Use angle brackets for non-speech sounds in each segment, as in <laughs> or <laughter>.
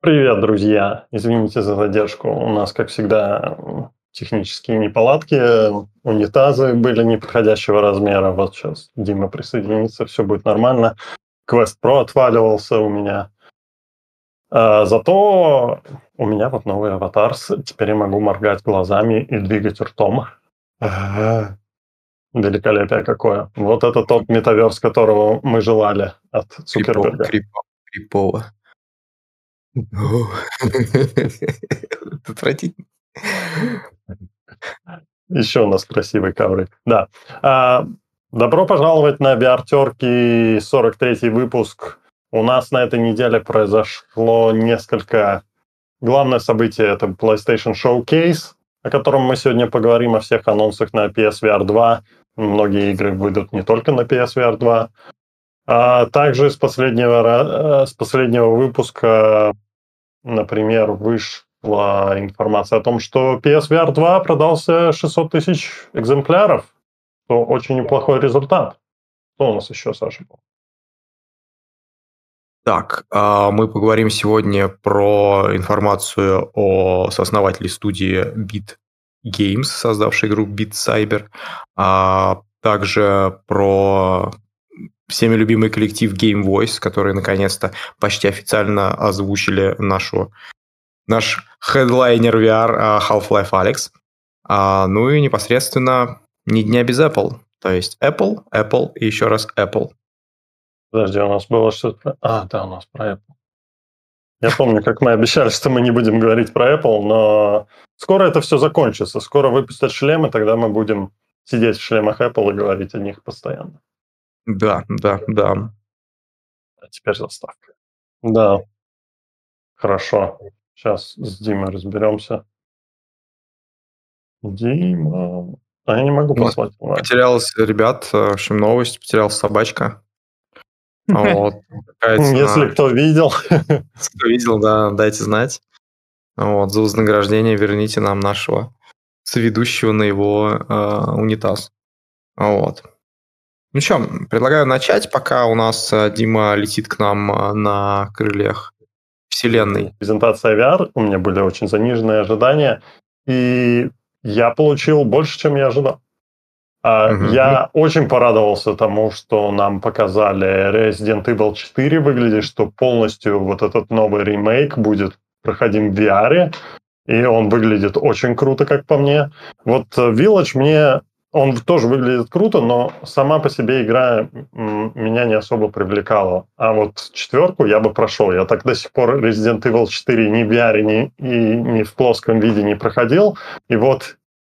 Привет, друзья! Извините за задержку. У нас, как всегда, технические неполадки. Унитазы были неподходящего размера. Вот сейчас Дима присоединится, все будет нормально. Quest Pro отваливался у меня. А, зато у меня вот новый аватар. Теперь я могу моргать глазами и двигать ртом. Великолепие какое. Вот это тот метаверс, которого мы желали от Цукерберга. Крипово. Крипово. <laughs> Отвратительно. Еще у нас красивый ковры. Да. А, добро пожаловать на VR-терки 43 выпуск. У нас на этой неделе произошло несколько... Главное событие — это PlayStation Showcase, о котором мы сегодня поговорим, о всех анонсах на PSVR 2. Многие игры выйдут не только на PSVR 2. А также с последнего, э, с последнего выпуска например, вышла информация о том, что PSVR 2 продался 600 тысяч экземпляров, что очень неплохой результат. Что у нас еще, Саша? Так, а, мы поговорим сегодня про информацию о сооснователе студии Beat Games, создавшей игру Beat Cyber, а также про всеми любимый коллектив Game Voice, которые наконец-то почти официально озвучили нашу, наш хедлайнер VR а, Half-Life Alex. А, ну и непосредственно ни дня без Apple. То есть Apple, Apple и еще раз Apple. Подожди, у нас было что-то... А, да, у нас про Apple. Я помню, как мы обещали, что мы не будем говорить про Apple, но скоро это все закончится. Скоро выпустят шлемы, тогда мы будем сидеть в шлемах Apple и говорить о них постоянно. Да, да, да. А теперь заставка. Да. Хорошо. Сейчас с Димой разберемся. Дима. А я не могу послать. Потерялась, ребят, в общем, новость, потерялась собачка. Вот. <laughs> Если кто видел. <laughs> Кто видел, да, дайте знать. Вот, за вознаграждение верните нам нашего соведущего на его э, унитаз. Вот. Ну что, предлагаю начать, пока у нас э, Дима летит к нам э, на крыльях вселенной. Презентация VR, у меня были очень заниженные ожидания, и я получил больше, чем я ожидал. Угу. Я очень порадовался тому, что нам показали Resident Evil 4 выглядит, что полностью вот этот новый ремейк будет проходим в VR, и он выглядит очень круто, как по мне. Вот э, Village мне он тоже выглядит круто, но сама по себе игра меня не особо привлекала. А вот четверку я бы прошел. Я так до сих пор Resident Evil 4 ни в VR, ни, и ни в плоском виде не проходил. И вот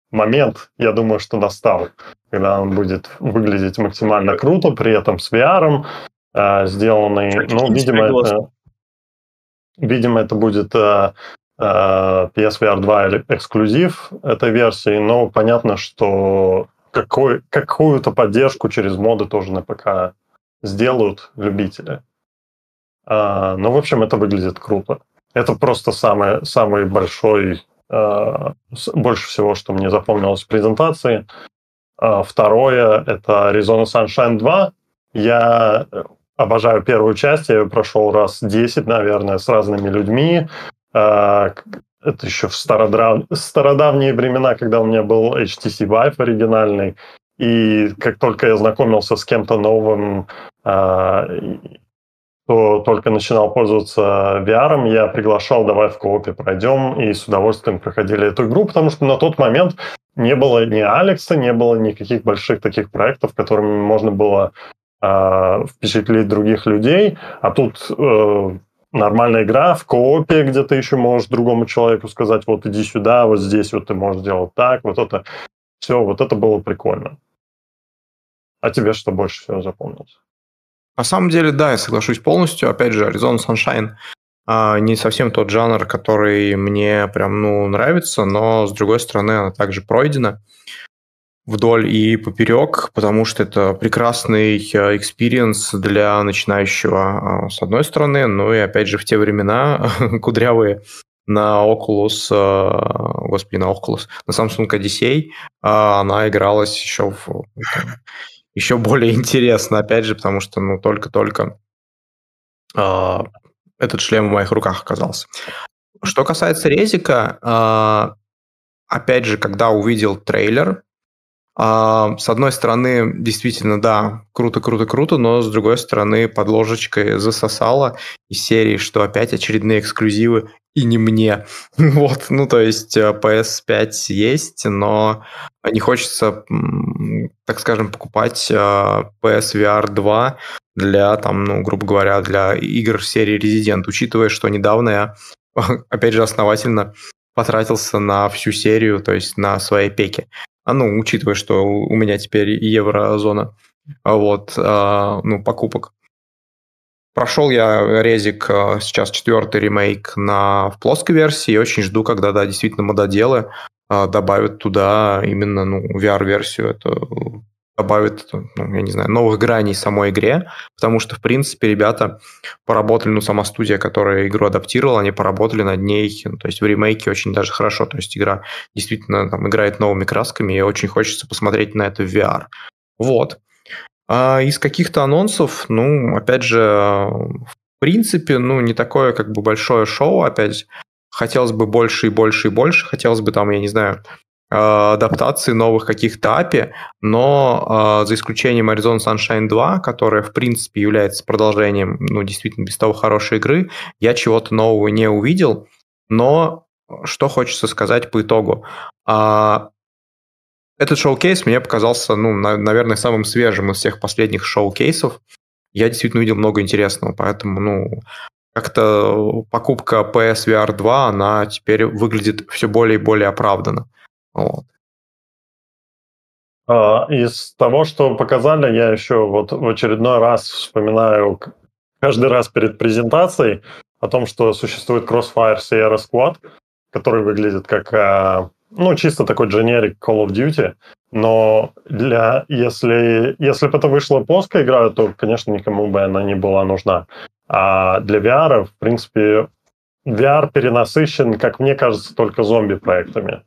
момент, я думаю, что настал, когда он будет выглядеть максимально круто, при этом с VR, э, сделанный, ну, видимо, это, видимо, это будет Э, PSVR 2 эксклюзив этой версии, но понятно, что какой, какую-то поддержку через моды тоже на ПК сделают любители. А, ну, в общем, это выглядит круто. Это просто самый, самый большой, а, больше всего, что мне запомнилось в презентации. А, второе — это Arizona Sunshine 2. Я обожаю первую часть, я ее прошел раз 10, наверное, с разными людьми. А, это еще в стародрав... стародавние времена, когда у меня был HTC Vive оригинальный, и как только я знакомился с кем-то новым, а, то только начинал пользоваться VR, я приглашал, давай в коопе пройдем, и с удовольствием проходили эту игру, потому что на тот момент не было ни Алекса, не было никаких больших таких проектов, которыми можно было э, впечатлить других людей, а тут э, нормальная игра в коопе, где ты еще можешь другому человеку сказать, вот иди сюда, вот здесь вот ты можешь делать так, вот это все, вот это было прикольно. А тебе что больше всего запомнилось? На самом деле, да, я соглашусь полностью. Опять же, Arizona Sunshine а, не совсем тот жанр, который мне прям, ну, нравится, но, с другой стороны, она также пройдена вдоль и поперек, потому что это прекрасный э, experience для начинающего, э, с одной стороны, ну и опять же в те времена <laughs> кудрявые на Oculus, э, господи, на Oculus, на Samsung Odyssey, она игралась еще в, еще более <laughs> интересно, опять же, потому что ну только-только этот шлем в моих руках оказался. Что касается резика, а, опять же, когда увидел трейлер, а, с одной стороны, действительно, да, круто, круто, круто, но с другой стороны, под ложечкой засосало из серии, что опять очередные эксклюзивы и не мне. <laughs> Вот, ну то есть э, PS5 есть, но не хочется, так скажем, покупать э, PSVR 2 для, там, ну, грубо говоря, для игр серии Resident, учитывая, что недавно я, <laughs> опять же, основательно потратился на всю серию, то есть на своей пеке. А ну, учитывая, что у меня теперь еврозона, а вот, а, ну, покупок. Прошел я резик а, сейчас четвертый ремейк на, в плоской версии и очень жду, когда, да, действительно мододелы добавят туда именно, ну, VR-версию. Это добавит, ну, я не знаю, новых граней самой игре, потому что, в принципе, ребята поработали, ну, сама студия, которая игру адаптировала, они поработали над ней, ну, то есть в ремейке очень даже хорошо, то есть игра действительно там играет новыми красками, и очень хочется посмотреть на это в VR. Вот. А из каких-то анонсов, ну, опять же, в принципе, ну, не такое как бы большое шоу, опять хотелось бы больше и больше и больше, хотелось бы там, я не знаю, адаптации новых каких-то API, но э, за исключением Arizona Sunshine 2, которая, в принципе, является продолжением, ну, действительно, без того хорошей игры, я чего-то нового не увидел, но что хочется сказать по итогу. А, этот шоу-кейс мне показался, ну, на, наверное, самым свежим из всех последних шоу-кейсов. Я действительно увидел много интересного, поэтому, ну, как-то покупка PSVR 2, она теперь выглядит все более и более оправданно. Вот. А, из того, что показали, я еще вот в очередной раз вспоминаю каждый раз перед презентацией о том, что существует Crossfire Sierra Squad, который выглядит как, а, ну, чисто такой generic Call of Duty, но для, если, если бы это вышла плоская игра, то, конечно, никому бы она не была нужна. А для VR, в принципе, VR перенасыщен, как мне кажется, только зомби-проектами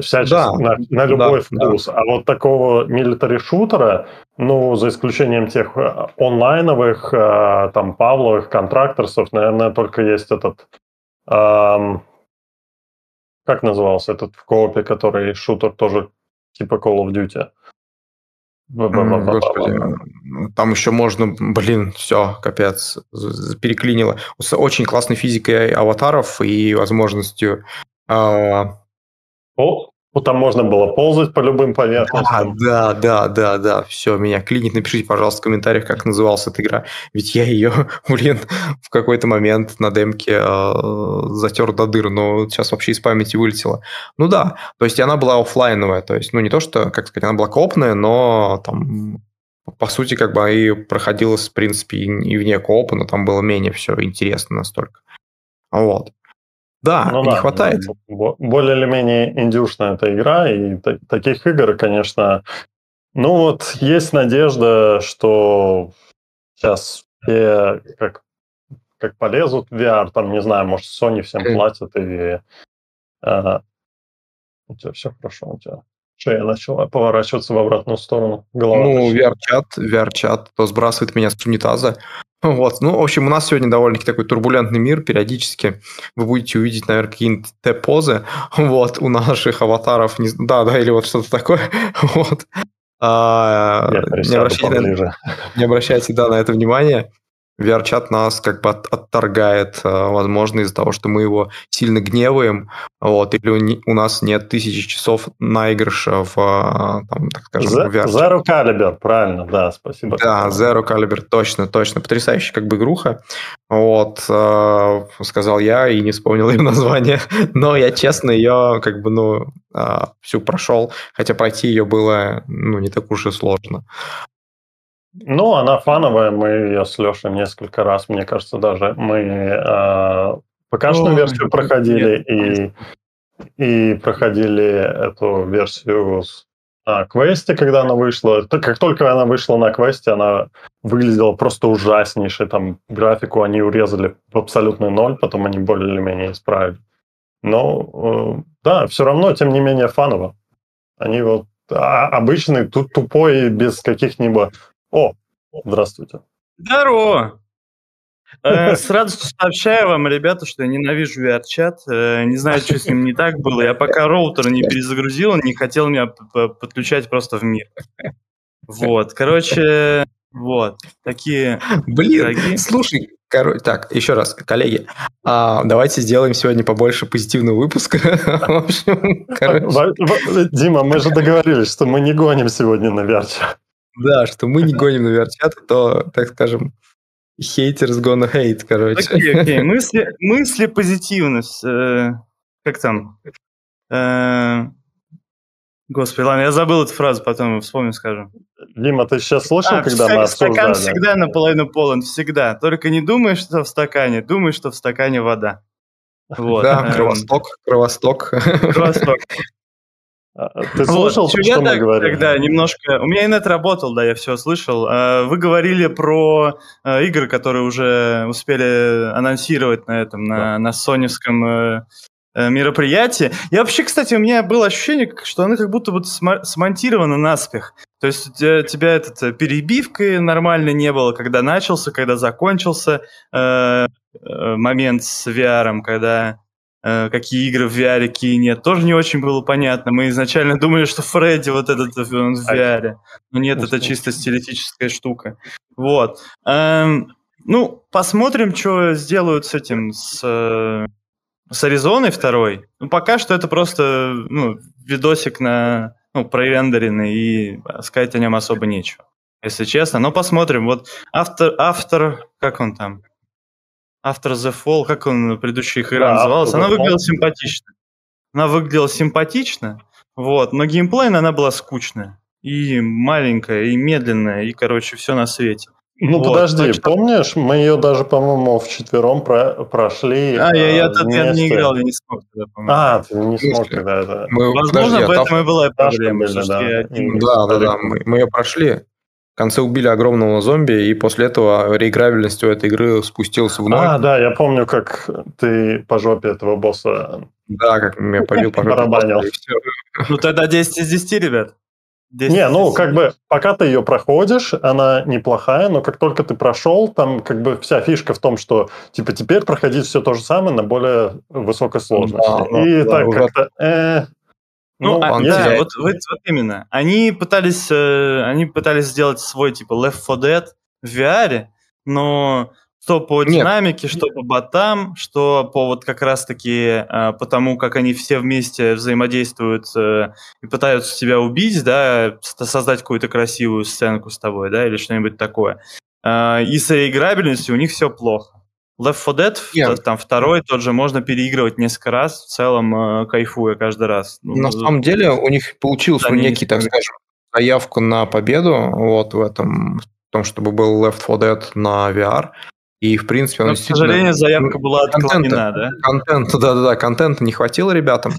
всячески да, на, на любой да, вкус. Да. А вот такого милитари-шутера, ну, за исключением тех э, онлайновых, э, там, Павловых, контракторсов, наверное, только есть этот... Эм, как назывался этот в коопе, который шутер тоже типа Call of Duty? Господи, там еще можно, блин, все, капец, переклинило. С очень классной физикой аватаров и возможностью а, Пол, там можно было ползать по любым поверхностям. Да, да, да, да, все, меня клинит. Напишите, пожалуйста, в комментариях, как называлась эта игра. Ведь я ее, <laughs> блин, в какой-то момент на демке э, затер до дыр, но сейчас вообще из памяти вылетела. Ну да, то есть она была офлайновая, то есть, ну не то, что, как сказать, она была копная, но там по сути, как бы и проходилось, в принципе, и вне коопа, но там было менее все интересно настолько. Вот. Да, ну, не да, хватает. Более или менее индюшная эта игра, и таких игр, конечно... Ну вот, есть надежда, что сейчас все как, как полезут в VR, там, не знаю, может, Sony всем платят, и... А, у тебя все хорошо, у тебя шея начала поворачиваться в обратную сторону. Голова ну, VR-чат, VR-чат то сбрасывает меня с унитаза, вот, ну, в общем, у нас сегодня довольно-таки такой турбулентный мир. Периодически вы будете увидеть, наверное, какие-нибудь Т-позы вот, у наших аватаров. Не... Да, да, или вот что-то такое. <laughs> Вот. А, не, обращайте, не обращайте, да, на это внимание. VR-чат нас как бы от, отторгает, э, возможно, из-за того, что мы его сильно гневаем, вот, или у, нас нет тысячи часов наигрыша в, э, там, так скажем, Z- VR. Zero Caliber, правильно, да, спасибо. Да, Zero Caliber, точно, точно. Потрясающая как бы игруха, вот, э, сказал я и не вспомнил ее <laughs> название, но я честно ее как бы, ну, э, всю прошел, хотя пройти ее было, ну, не так уж и сложно. Ну, она фановая, мы ее с Лешей несколько раз, мне кажется, даже мы э, ПК-шную версию проходили и, и проходили эту версию с а, квесте, когда она вышла. Как только она вышла на квесте, она выглядела просто ужаснейшей. Там графику они урезали в абсолютный ноль, потом они более или менее исправили. Но э, да, все равно, тем не менее, фаново. Они вот а, обычный, тут тупой, без каких-нибудь о, здравствуйте. Здорово. Э, <laughs> с радостью сообщаю вам, ребята, что я ненавижу VR-чат. Э, не знаю, что с ним не так было. Я пока роутер не перезагрузил, он не хотел меня подключать просто в мир. Вот, короче, вот, такие... Блин, дорогие. слушай, Короче, так, еще раз, коллеги, а, давайте сделаем сегодня побольше позитивного выпуска. <laughs> Дима, мы же договорились, что мы не гоним сегодня на VR-чат. Да, что мы не гоним на VR-чат, а то, так скажем, Haters gonna hate, короче. Окей, окей. <laughs> Мысли, мысли позитивность. Э, как там? Э, господи, ладно, я забыл эту фразу, потом вспомню, скажем. Дима, ты сейчас слышал, а, когда мы обсуждали? Стакан всегда наполовину полон, всегда. Только не думай, что в стакане, думай, что в стакане вода. Вот. Да, эм. кровосток, кровосток. Кровосток. <laughs> А, а ты слышал, вот, что я мы так, говорили? Тогда немножко... У меня инет работал, да, я все слышал. А, вы говорили про игры, которые уже успели анонсировать на этом, на, да. на соневском э, э, мероприятии. Я вообще, кстати, у меня было ощущение, что оно как будто бы смонтировано наспех. То есть у тебя, тебя этот э, перебивки нормально не было, когда начался, когда закончился э, момент с VR, когда какие игры в VR, какие нет, тоже не очень было понятно. Мы изначально думали, что Фредди вот этот он в VR, но нет, это чисто стилистическая штука. Вот. Эм, ну, посмотрим, что сделают с этим, с, э, с Аризоной второй. Ну, пока что это просто ну, видосик на ну, прорендеренный, и сказать о нем особо нечего, если честно. Но посмотрим. Вот автор, автор как он там? After the Fall, как он предыдущая игра да, называлась, она выглядела симпатично. Она выглядела симпатично, вот, но геймплейно она была скучная. И маленькая, и медленная, и, короче, все на свете. Ну вот, подожди, что... помнишь, мы ее даже, по-моему, в четвером про прошли. А, я, я, а, я не играл, я не смог тогда, по-моему. А, ты не смог тогда это. Мы, Возможно, подожди, в этом а и была проблема. Да, да, да, да, мы, мы ее прошли конце убили огромного зомби, и после этого реиграбельность у этой игры спустилась в ноль. А, да, я помню, как ты по жопе этого босса... Да, как меня побил по жопе. Барабанил. Ну тогда 10 из 10, ребят. 10 не, ну как бы пока ты ее проходишь, она неплохая, но как только ты прошел, там как бы вся фишка в том, что типа теперь проходить все то же самое на более высокой сложности. Да, и да, так уже... как-то э, ну, ну а, да, вот, вот, вот именно. Они пытались, э, они пытались сделать свой типа Left 4 Dead в VR, но что по Нет. динамике, что по ботам, что по вот как раз-таки э, по тому, как они все вместе взаимодействуют э, и пытаются тебя убить, да, создать какую-то красивую сценку с тобой, да, или что-нибудь такое. Э, и с играбельностью у них все плохо. Left 4 Dead, yeah. там второй тот же, можно переигрывать несколько раз, в целом э, кайфуя каждый раз. Ну, на самом деле у них получился да, некий, так скажем, заявку на победу вот в этом, в том, чтобы был Left 4 Dead на VR. И, в принципе, Но, к сожалению, заявка была отклонена, да? Контент, <laughs> да-да-да, контента не хватило ребятам.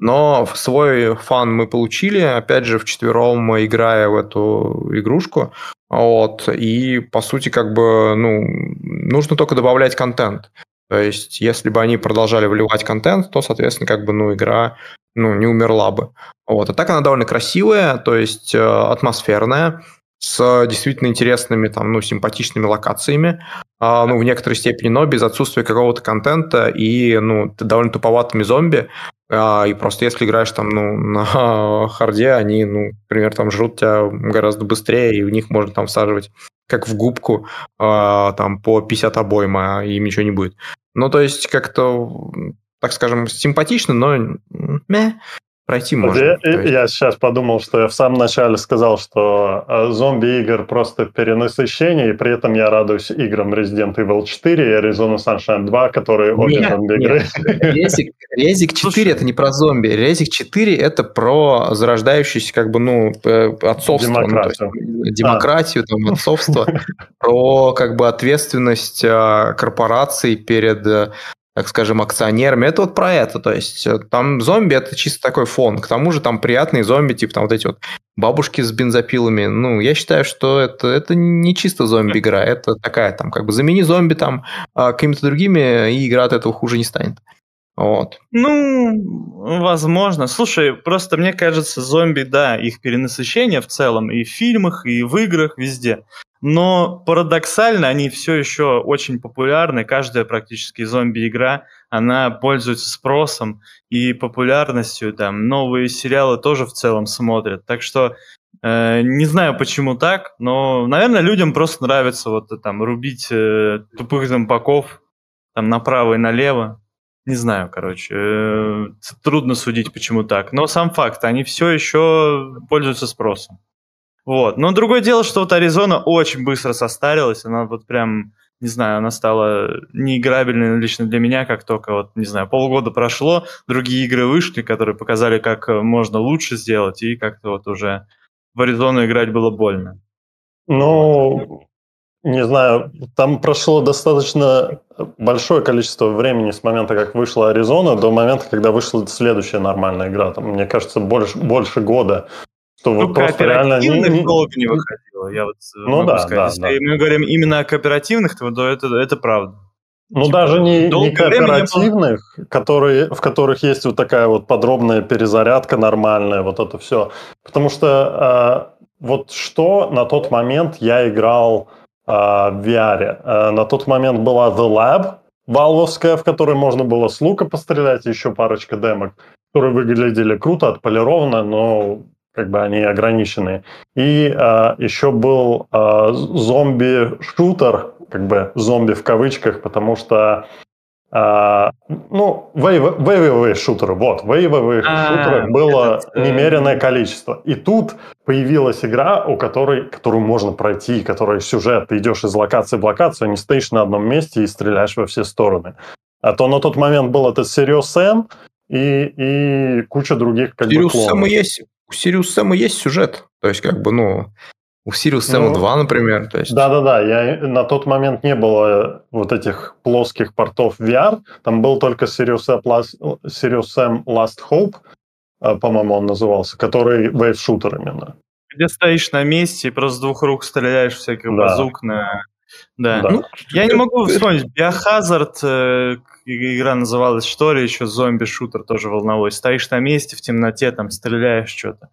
Но свой фан мы получили, опять же, в четвером играя в эту игрушку. Вот, и, по сути, как бы, ну, нужно только добавлять контент. То есть, если бы они продолжали вливать контент, то, соответственно, как бы, ну, игра, ну, не умерла бы. Вот, а так она довольно красивая, то есть, э, атмосферная, с действительно интересными, там, ну, симпатичными локациями, а, ну, в некоторой степени, но без отсутствия какого-то контента и, ну, довольно туповатыми зомби, и просто если играешь там, ну, <laughs> на харде, они, ну, например, там жрут тебя гораздо быстрее, и в них можно там всаживать как в губку, а, там, по 50 обойма, а им ничего не будет. Ну, то есть, как-то, так скажем, симпатично, но мeh, пройти можно. Я, я сейчас подумал, что я в самом начале сказал, что э, зомби-игр просто перенасыщение, и при этом я радуюсь играм Resident Evil 4 и Arizona Sunshine 2, которые обе зомби-игры. Резик, Резик 4 это не про зомби. Резик 4 это про зарождающийся как бы, ну, э, отцовство. Демократию. Ну, есть, демократию, а. там, отцовство. <laughs> Про как бы ответственность э, корпораций перед так скажем, акционерами. Это вот про это. То есть э, там зомби это чисто такой фон. К тому же там приятные зомби, типа там вот эти вот бабушки с бензопилами. Ну, я считаю, что это, это не чисто зомби-игра. Это такая там как бы замени зомби там а, какими-то другими, и игра от этого хуже не станет. Вот. Ну, возможно. Слушай, просто мне кажется, зомби, да, их перенасыщение в целом и в фильмах, и в играх, везде. Но парадоксально они все еще очень популярны. Каждая практически зомби-игра, она пользуется спросом и популярностью. Там новые сериалы тоже в целом смотрят. Так что э, не знаю, почему так, но, наверное, людям просто нравится вот там рубить э, тупых зомбаков там направо и налево. Не знаю, короче, э, трудно судить, почему так. Но сам факт, они все еще пользуются спросом. Вот. Но другое дело, что вот Аризона очень быстро состарилась. Она вот прям, не знаю, она стала неиграбельной лично для меня, как только вот, не знаю, полгода прошло, другие игры вышли, которые показали, как можно лучше сделать, и как-то вот уже в Аризону играть было больно. Ну, не знаю, там прошло достаточно большое количество времени с момента, как вышла Аризона, до момента, когда вышла следующая нормальная игра. Там, мне кажется, больше, больше года. Что ну, вот просто реально не, долго не выходило. Я вот э, ну, да, сказать. Да, Если да. мы говорим именно о кооперативных, то, то это, это правда. Ну, типа, даже не, не кооперативных, не которые, в которых есть вот такая вот подробная перезарядка нормальная, вот это все. Потому что э, вот что на тот момент я играл VR. А, на тот момент была The Lab, валвовская, в которой можно было с лука пострелять, еще парочка демок, которые выглядели круто, отполированно, но как бы они ограниченные. И а, еще был а, зомби-шутер, как бы зомби в кавычках, потому что а, ну, вейвовые шутеры, вот, вейвовых а, шутеров было этот, немеренное количество. И тут появилась игра, у которой, которую можно пройти, которая сюжет, ты идешь из локации в локацию, не стоишь на одном месте и стреляешь во все стороны. А то на тот момент был этот Serious Sam и, и куча других как Serious бы клонов. Sam есть, у Serious Sam есть сюжет, то есть как бы, ну, у Sirius Sam ну, 2, например. То есть... Да-да-да, я, на тот момент не было вот этих плоских портов VR, там был только Sirius Last, Sirius Sam Last Hope, а, по-моему, он назывался, который вейв-шутер именно. Где стоишь на месте и просто с двух рук стреляешь всяких да. базук на... Да. да. Ну, я не могу вспомнить. Biohazard, э, игра называлась, что ли, еще зомби-шутер тоже волновой. Стоишь на месте в темноте, там стреляешь что-то.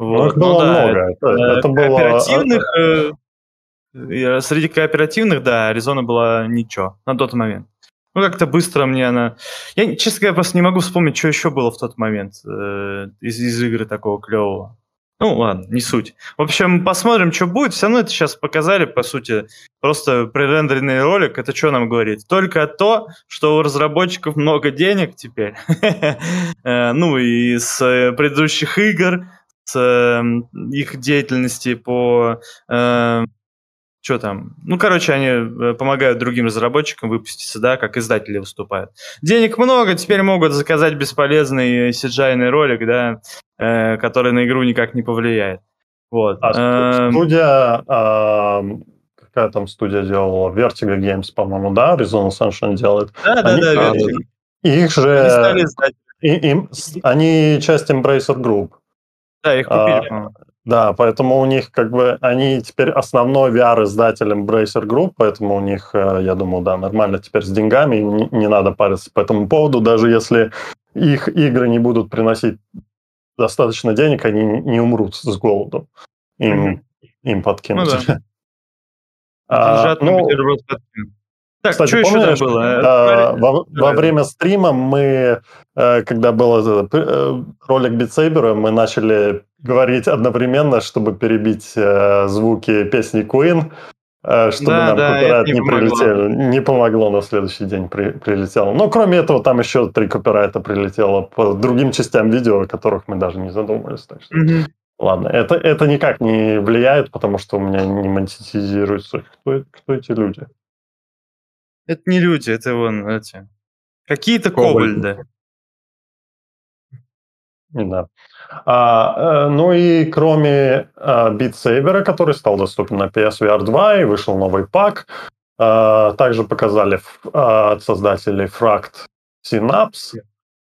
Вот. Ну, было да, много. Это, это было... Кооперативных, э, среди кооперативных, да, Аризона была ничего на тот момент. Ну, как-то быстро мне она... Я, честно говоря, просто не могу вспомнить, что еще было в тот момент э, из, из игры такого клевого. Ну, ладно, не суть. В общем, посмотрим, что будет. Все равно это сейчас показали, по сути, просто пререндеренный ролик. Это что нам говорит? Только то, что у разработчиков много денег теперь. <laughs> Э, ну, и с предыдущих игр, э, их деятельности по... Э, что там? Ну, короче, они э, помогают другим разработчикам выпуститься, да, как издатели выступают. Денег много, теперь могут заказать бесполезный cgi ролик, да, э, который на игру никак не повлияет. Вот. А эм... студия, э, какая там студия делала? Vertigo Games, по-моему, да? Arizona Sunshine делает. Да, да, они, да, Vertigo. Их же... Они, стали и, им, они часть Embracer Group. Да, их купили, а, Да, поэтому у них как бы они теперь основной VR-издатель Embracer Group, поэтому у них, э, я думаю, да, нормально теперь с деньгами, не, не надо париться по этому поводу, даже если их игры не будут приносить достаточно денег, они не умрут с голоду. Им, mm-hmm. им подкинут. Ну, да. <laughs> а, ну, так, Кстати, что помнишь, еще было? А, во, во время стрима мы, э, когда был э, ролик Битсейбера, мы начали говорить одновременно, чтобы перебить э, звуки песни Queen, чтобы да, нам да, копирайт не, не прилетел. Не помогло, на следующий день при, прилетело. Но кроме этого, там еще три копирайта прилетело по другим частям видео, о которых мы даже не задумывались. Так что... mm Ладно, это, это никак не влияет, потому что у меня не монетизируется. Кто, кто эти люди? Это не люди, это вон эти. Какие-то кобальды. Да. А, э, ну и кроме а, Beat Saber, который стал доступен на PSVR 2 и вышел новый пак, а, также показали а, от создателей Fract Synapse,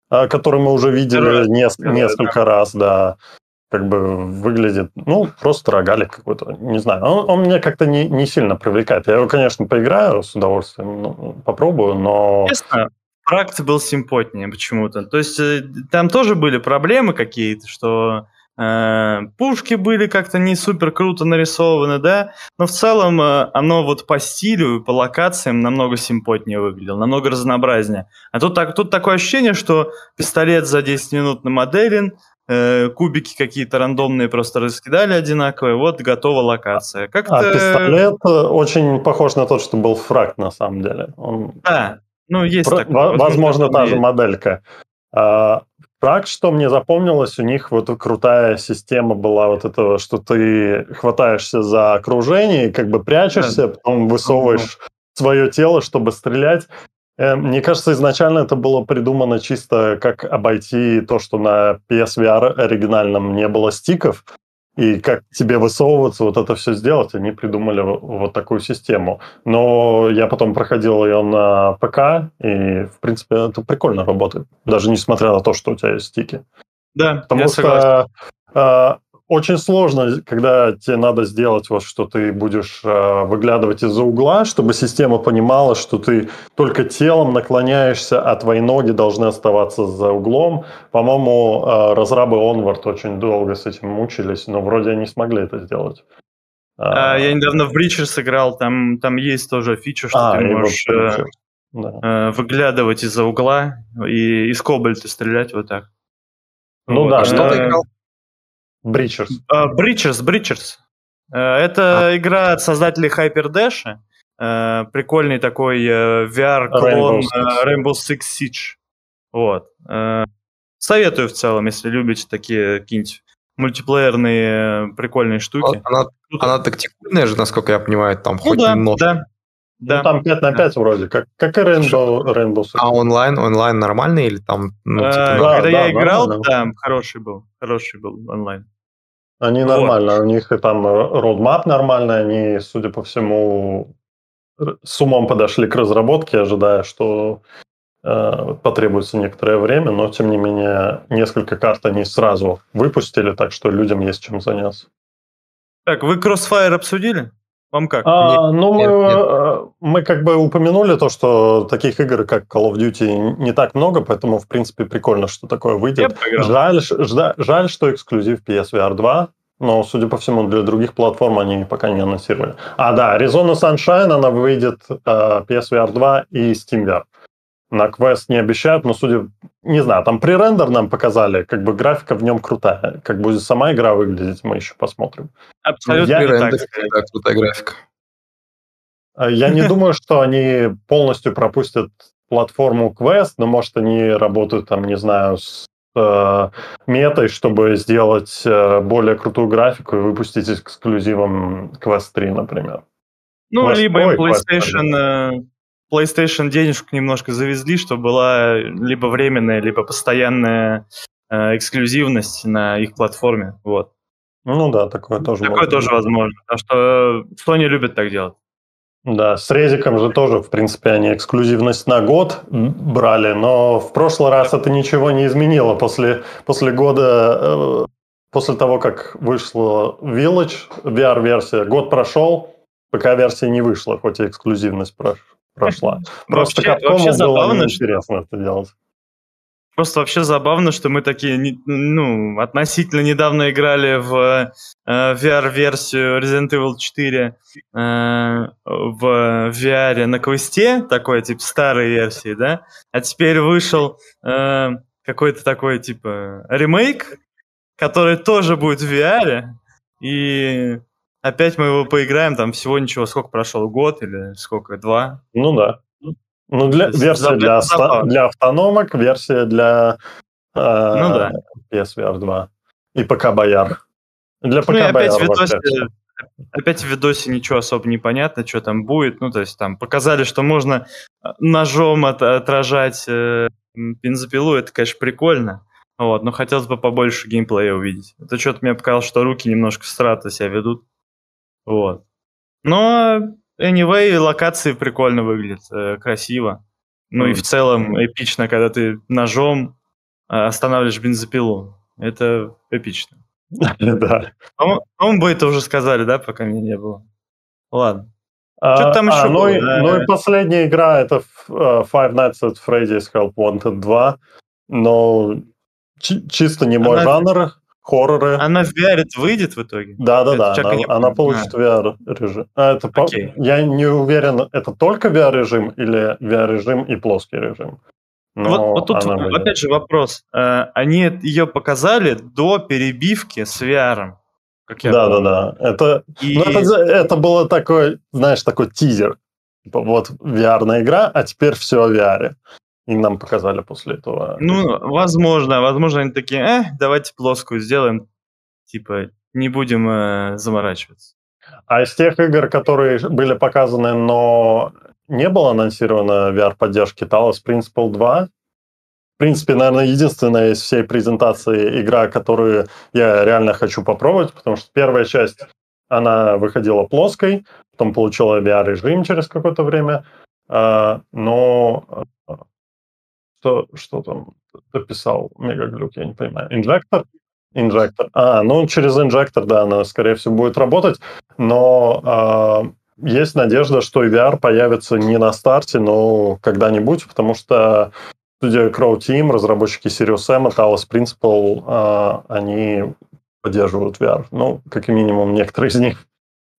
а, который мы уже видели нес- несколько раз, да как бы выглядит, ну, просто рогалик какой-то, не знаю. Он, он меня как-то не, не сильно привлекает. Я его, конечно, поиграю с удовольствием, ну, попробую, но... Честно, фракт был симпотнее почему-то. То есть э, там тоже были проблемы какие-то, что э, пушки были как-то не супер круто нарисованы, да, но в целом э, оно вот по стилю и по локациям намного симпотнее выглядело, намного разнообразнее. А тут, так, тут такое ощущение, что пистолет за 10 минут намоделен, э, кубики какие-то рандомные просто раскидали одинаковые, вот готова локация. Как-то... А пистолет э, очень похож на тот, что был фраг на самом деле. Он... Да, ну есть Про... такое. Возможно, та же моделька. Фраг, что мне запомнилось, у них вот крутая система была вот этого, что ты хватаешься за окружение, как бы прячешься, да. потом высовываешь свое тело, чтобы стрелять. Э, мне кажется, изначально это было придумано чисто как обойти то, что на PSVR оригинальном не было стиков, и как тебе высовываться, вот это все сделать, они придумали вот такую систему. Но я потом проходил ее на ПК, и, в принципе, это прикольно работает, даже несмотря на то, что у тебя есть стики. Да, Потому я что согласен. А, очень сложно, когда тебе надо сделать вот, что ты будешь э, выглядывать из-за угла, чтобы система понимала, что ты только телом наклоняешься, а твои ноги должны оставаться за углом. По-моему, э, разрабы Onward очень долго с этим мучились, но вроде они смогли это сделать. А, я недавно в Breacher сыграл, там, там есть тоже фича, что а, ты можешь э, да. э, выглядывать из-за угла и из кобальта стрелять вот так. Ну вот. да, что ты играл? Breachers. Breachers, Breachers. Это а. игра от создателей Hyperdash. Uh, прикольный такой uh, VR-клон Rainbow, Rainbow Six Siege. Вот. Uh, советую в целом, если любите такие какие-нибудь мультиплеерные прикольные штуки. Она, она тактикульная же, насколько я понимаю, там ну, хоть да, немножко. Да, да. Ну, там 5 на 5 да. вроде, как, как и Rainbow, Rainbow Six. А онлайн, онлайн нормальный или там? Ну, типа, а, да, когда да, я играл, нормально. там хороший был, хороший был онлайн. Они вот. нормально, у них и там roadmap нормальный, они, судя по всему, с умом подошли к разработке, ожидая, что э, потребуется некоторое время, но, тем не менее, несколько карт они сразу выпустили, так что людям есть чем заняться. Так, вы Crossfire обсудили? Вам как? А, нет, ну, мы, нет. Э, мы как бы упомянули то, что таких игр, как Call of Duty, не так много, поэтому, в принципе, прикольно, что такое выйдет. Жаль, жаль, жаль, что эксклюзив PSVR 2, но, судя по всему, для других платформ они пока не анонсировали. А, да, Arizona Sunshine, она выйдет uh, PSVR 2 и SteamVR. На квест не обещают, но судя... Не знаю, там пререндер нам показали, как бы графика в нем крутая. Как будет сама игра выглядеть, мы еще посмотрим. Абсолютно я, пререндер, так. крутая графика. А, я не думаю, что они полностью пропустят платформу Quest, но, может, они работают там, не знаю, с э, метой, чтобы сделать э, более крутую графику и выпустить эксклюзивом Quest 3, например. Ну, Quest, либо PlayStation, PlayStation денежку немножко завезли, чтобы была либо временная, либо постоянная э, эксклюзивность на их платформе. Вот. Ну да, такое тоже Такое тоже возможно. Потому что Sony любит так делать. Да, с Резиком же тоже, в принципе, они эксклюзивность на год брали, но в прошлый раз это ничего не изменило. После, после года, э, после того, как вышла Village, VR-версия, год прошел, пока версия не вышла, хоть и эксклюзивность прошла прошла. Просто вообще, вообще забавно, было интересно это делать. Просто вообще забавно, что мы такие, ну, относительно недавно играли в э, VR-версию Resident Evil 4 э, в VR на квесте, такой, типа, старой версии, да? А теперь вышел э, какой-то такой, типа, ремейк, который тоже будет в VR, и Опять мы его поиграем, там всего ничего, сколько прошел, год или сколько, два? Ну да. Ну, для, версия для, для автономок, версия для э, ну, да. PSVR 2 и ПК Бояр. Для ПК ну, Бояр. Опять в, видосе, опять в видосе ничего особо не понятно, что там будет. Ну, то есть там показали, что можно э, ножом от, отражать э, бензопилу, это, конечно, прикольно. Вот, но хотелось бы побольше геймплея увидеть. Это что-то мне показалось, что руки немножко странно себя ведут. Вот. Но, anyway, локации прикольно выглядят, э, красиво. Ну mm. и в целом эпично, когда ты ножом э, останавливаешь бензопилу. Это эпично. <laughs> Да. По-моему, вы это уже сказали, да, пока меня не было. Ладно. Что там а, еще ну, было? И, ну и последняя игра это Five Nights at Freddy's Help Wanted 2, но чисто не мой жанр, хорроры. Она в VR выйдет в итоге? Да, да, да. Она, она получит а. VR режим. А это okay. по... Я не уверен, это только VR режим или VR режим и плоский режим. Но вот, вот тут будет. опять же вопрос. Э, они ее показали до перебивки с VR. Как я да, помню. да, да. Это, и... ну, это, это было такой, знаешь, такой тизер. Типа, вот VR игра, а теперь все о VR. И нам показали после этого. Ну, возможно, возможно, они такие, э, давайте плоскую сделаем, типа, не будем э, заморачиваться. А из тех игр, которые были показаны, но не было анонсировано VR-поддержки Talos Principle 2, в принципе, наверное, единственная из всей презентации игра, которую я реально хочу попробовать, потому что первая часть, она выходила плоской, потом получила VR-режим через какое-то время, а, но что, что там дописал Мегаглюк, я не понимаю. Инжектор? Инжектор. А, ну через инжектор, да, она, скорее всего, будет работать, но э, есть надежда, что VR появится не на старте, но когда-нибудь, потому что студия Crow Team, разработчики Sirius M и Talos Principle, э, они поддерживают VR. Ну, как минимум, некоторые из них.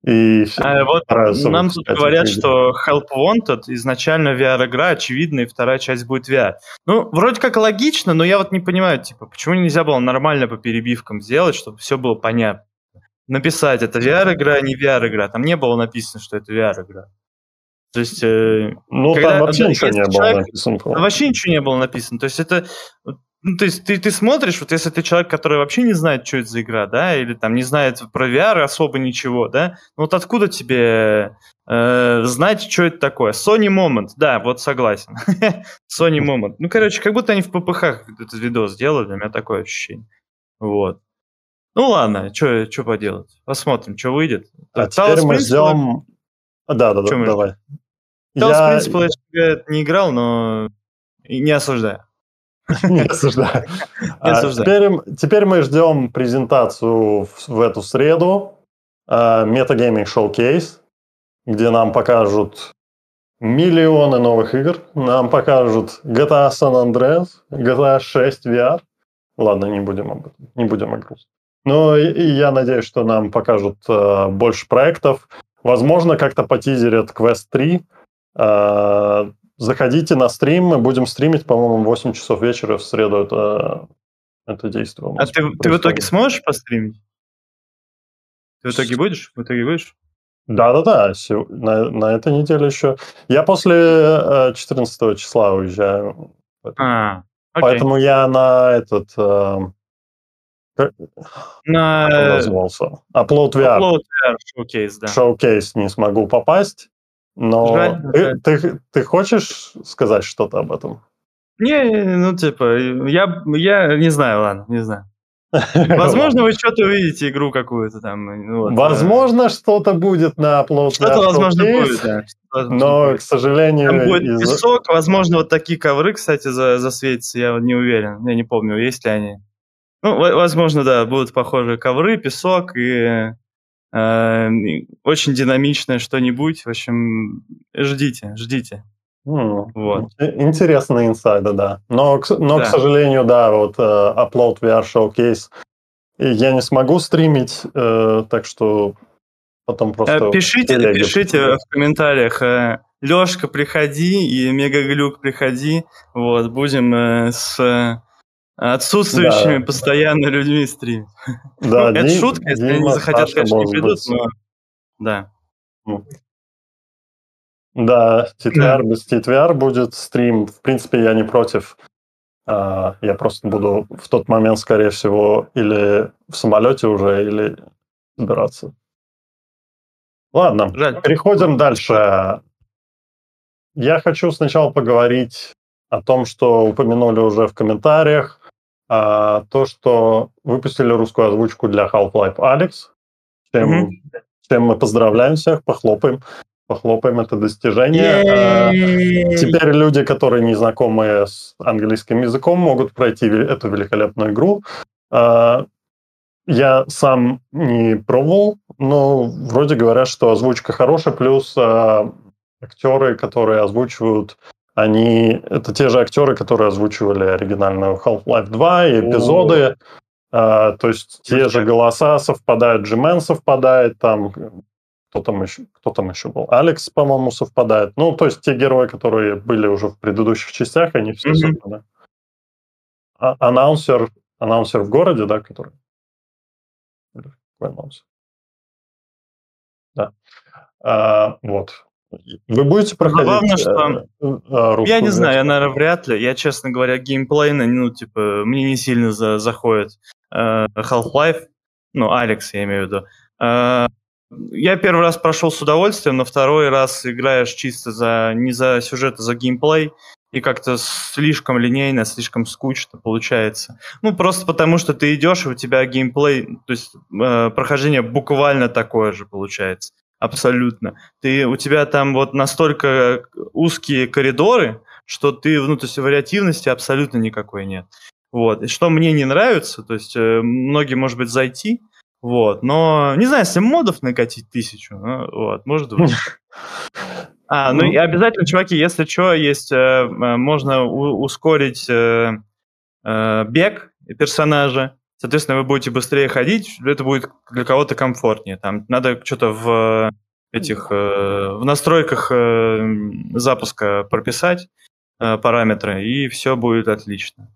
И а вот нам тут говорят, что Help Wanted изначально VR-игра, очевидно, и вторая часть будет VR. Ну, вроде как логично, но я вот не понимаю, типа, почему нельзя было нормально по перебивкам сделать, чтобы все было понятно. Написать, это VR-игра, а не VR-игра. Там не было написано, что это VR-игра. То есть... Э, ну, когда, там вообще ничего не было написано. Вообще ничего не было написано. То есть это ну, то есть ты, ты смотришь, вот если ты человек, который вообще не знает, что это за игра, да, или там не знает про VR особо ничего, да, ну вот откуда тебе э, знать, что это такое? Sony Moment, да, вот согласен. <laughs> Sony Moment. Ну, короче, как будто они в ППХ этот видос сделали, у меня такое ощущение. Вот. Ну ладно, что поделать? Посмотрим, что выйдет. А теперь мы ждем... Да, да, да, давай. Талос, в принципе, я не играл, но не осуждаю. Не <laughs> осуждаю. А теперь мы ждем презентацию в эту среду. Metagame Showcase, где нам покажут миллионы новых игр. Нам покажут GTA San Andreas, GTA 6 VR. Ладно, не будем об этом, не будем о грустном. Но и, и я надеюсь, что нам покажут э, больше проектов. Возможно, как-то потизерят Quest 3. Э, Заходите на стрим, мы будем стримить, по-моему, 8 часов вечера в среду это, это действие. А ты, ты в итоге сможешь постримить? Ты в итоге будешь? В итоге будешь? Да-да-да, на, на этой неделе еще. Я после 14 э, числа уезжаю. А, окей. Поэтому я на этот... Э, на... Назывался? Upload VR. Upload VR Showcase, да. Showcase не смогу попасть. Но жаль, ты, жаль. Ты, ты хочешь сказать что-то об этом? Не, ну типа, я, я не знаю, ладно, не знаю. <laughs> Возможно, вы что-то увидите игру какую-то там. Вот, возможно, что-то будет на Upload Что-то, возможно, будет, да. Но, будет. к сожалению... Там будет из... песок, возможно, вот такие ковры, кстати, за, засветятся, я не уверен. Я не помню, есть ли они. Ну, возможно, да, будут похожие ковры, песок и очень динамичное что-нибудь. В общем, ждите, ждите. Mm, вот. Интересные инсайды, да. Но, но да. к сожалению, да, вот uh, Upload VR Showcase я не смогу стримить, uh, так что потом просто... Пишите, пишите в комментариях. Лешка, приходи, и Мегаглюк, приходи. Вот, будем с Отсутствующими да. постоянно людьми стримить. Да, ну, <laughs> это шутка, если они захотят, конечно, не придут, но... Да. Да, TTR без TTR будет стрим. В принципе, я не против. А, я просто буду в тот момент, скорее всего, или в самолете уже, или собираться. Ладно, Жаль. переходим дальше. Я хочу сначала поговорить о том, что упомянули уже в комментариях а, то, что выпустили русскую озвучку для Half-Life Alex. Чем, mm-hmm. чем мы поздравляем всех, похлопаем. Похлопаем это достижение. А, теперь люди, которые не знакомы с английским языком, могут пройти эту великолепную игру. А, я сам не пробовал Ну, вроде говорят, что озвучка хорошая, плюс э, актеры, которые озвучивают, они... Это те же актеры, которые озвучивали оригинальную Half-Life 2 и эпизоды. Э, то есть те же голоса совпадают, Джимен совпадает, там кто там еще, кто там еще был? Алекс, по-моему, совпадает. Ну, то есть те герои, которые были уже в предыдущих частях, они все mm-hmm. совпадают. А, анонсер, анонсер в городе, да, который? Какой анонсер? Да. А, вот. Вы будете проходить... Главное, что... Э, э, я не знаю, я, наверное, вряд ли. Я, честно говоря, геймплейно, ну, типа, мне не сильно за, заходит э, Half-Life. Ну, Алекс, я имею в виду. Я первый раз прошел с удовольствием, но второй раз играешь чисто за не за сюжет, а за геймплей, и как-то слишком линейно, слишком скучно получается. Ну, просто потому что ты идешь, и у тебя геймплей, то есть э, прохождение буквально такое же получается. Абсолютно. Ты, у тебя там вот настолько узкие коридоры, что ты, ну, то есть вариативности абсолютно никакой нет. Вот. И что мне не нравится, то есть э, многие, может быть, зайти, вот, но не знаю, если модов накатить тысячу, ну, вот, может быть. <laughs> А, ну, ну и обязательно, чуваки, если что, есть, э, э можно у- ускорить э, э, бег персонажа, соответственно, вы будете быстрее ходить, это будет для кого-то комфортнее. Там надо что-то в этих э, в настройках э, запуска прописать э, параметры, и все будет отлично.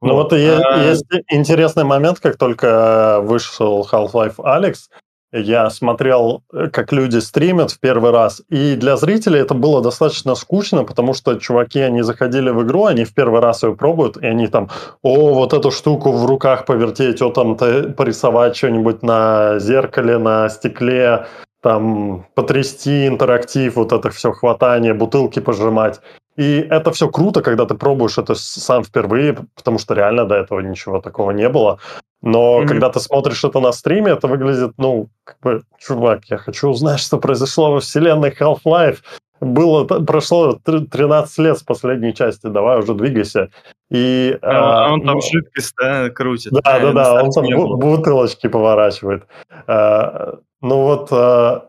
Ну вот, вот а... есть интересный момент, как только вышел Half-Life Alex, я смотрел, как люди стримят в первый раз, и для зрителей это было достаточно скучно, потому что чуваки, они заходили в игру, они в первый раз ее пробуют, и они там, о, вот эту штуку в руках повертеть, о, там порисовать что-нибудь на зеркале, на стекле, там потрясти интерактив, вот это все хватание, бутылки пожимать. И это все круто, когда ты пробуешь это сам впервые, потому что реально до этого ничего такого не было. Но mm-hmm. когда ты смотришь это на стриме, это выглядит, ну, как бы, чувак, я хочу узнать, что произошло во вселенной Half-Life. Было, прошло 13 лет с последней части, давай уже двигайся. И, а, а он там ну, жидкость, да, крутит. Да, да, да, он там бутылочки поворачивает. А, ну вот, а,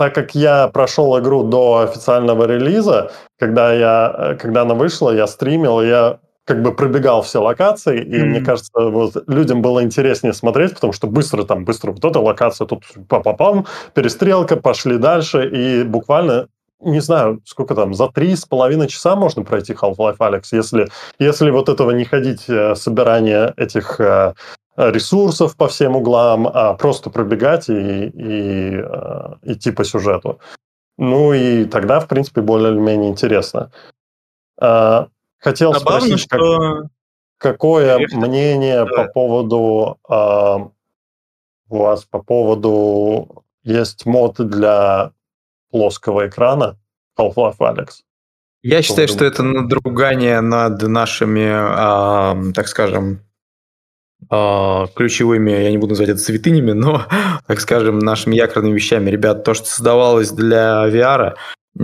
так как я прошел игру до официального релиза, когда, я, когда она вышла, я стримил, я как бы пробегал все локации, и mm-hmm. мне кажется, вот людям было интереснее смотреть, потому что быстро там, быстро вот эта локация, тут па-па-пам, перестрелка, пошли дальше, и буквально не знаю, сколько там, за три с половиной часа можно пройти Half-Life Alex, если, если вот этого не ходить, э, собирание этих э, ресурсов по всем углам, а просто пробегать и, и э, идти по сюжету. Ну и тогда, в принципе, более или менее интересно. Э, хотел Добавлю, спросить, что... как, какое Конечно. мнение да. по поводу э, у вас по поводу есть мод для плоского экрана Half-Life Alex? Я считаю, что это надругание над нашими, э, так скажем, ключевыми, я не буду называть это святынями, но, <laughs> так скажем, нашими якорными вещами. Ребят, то, что создавалось для VR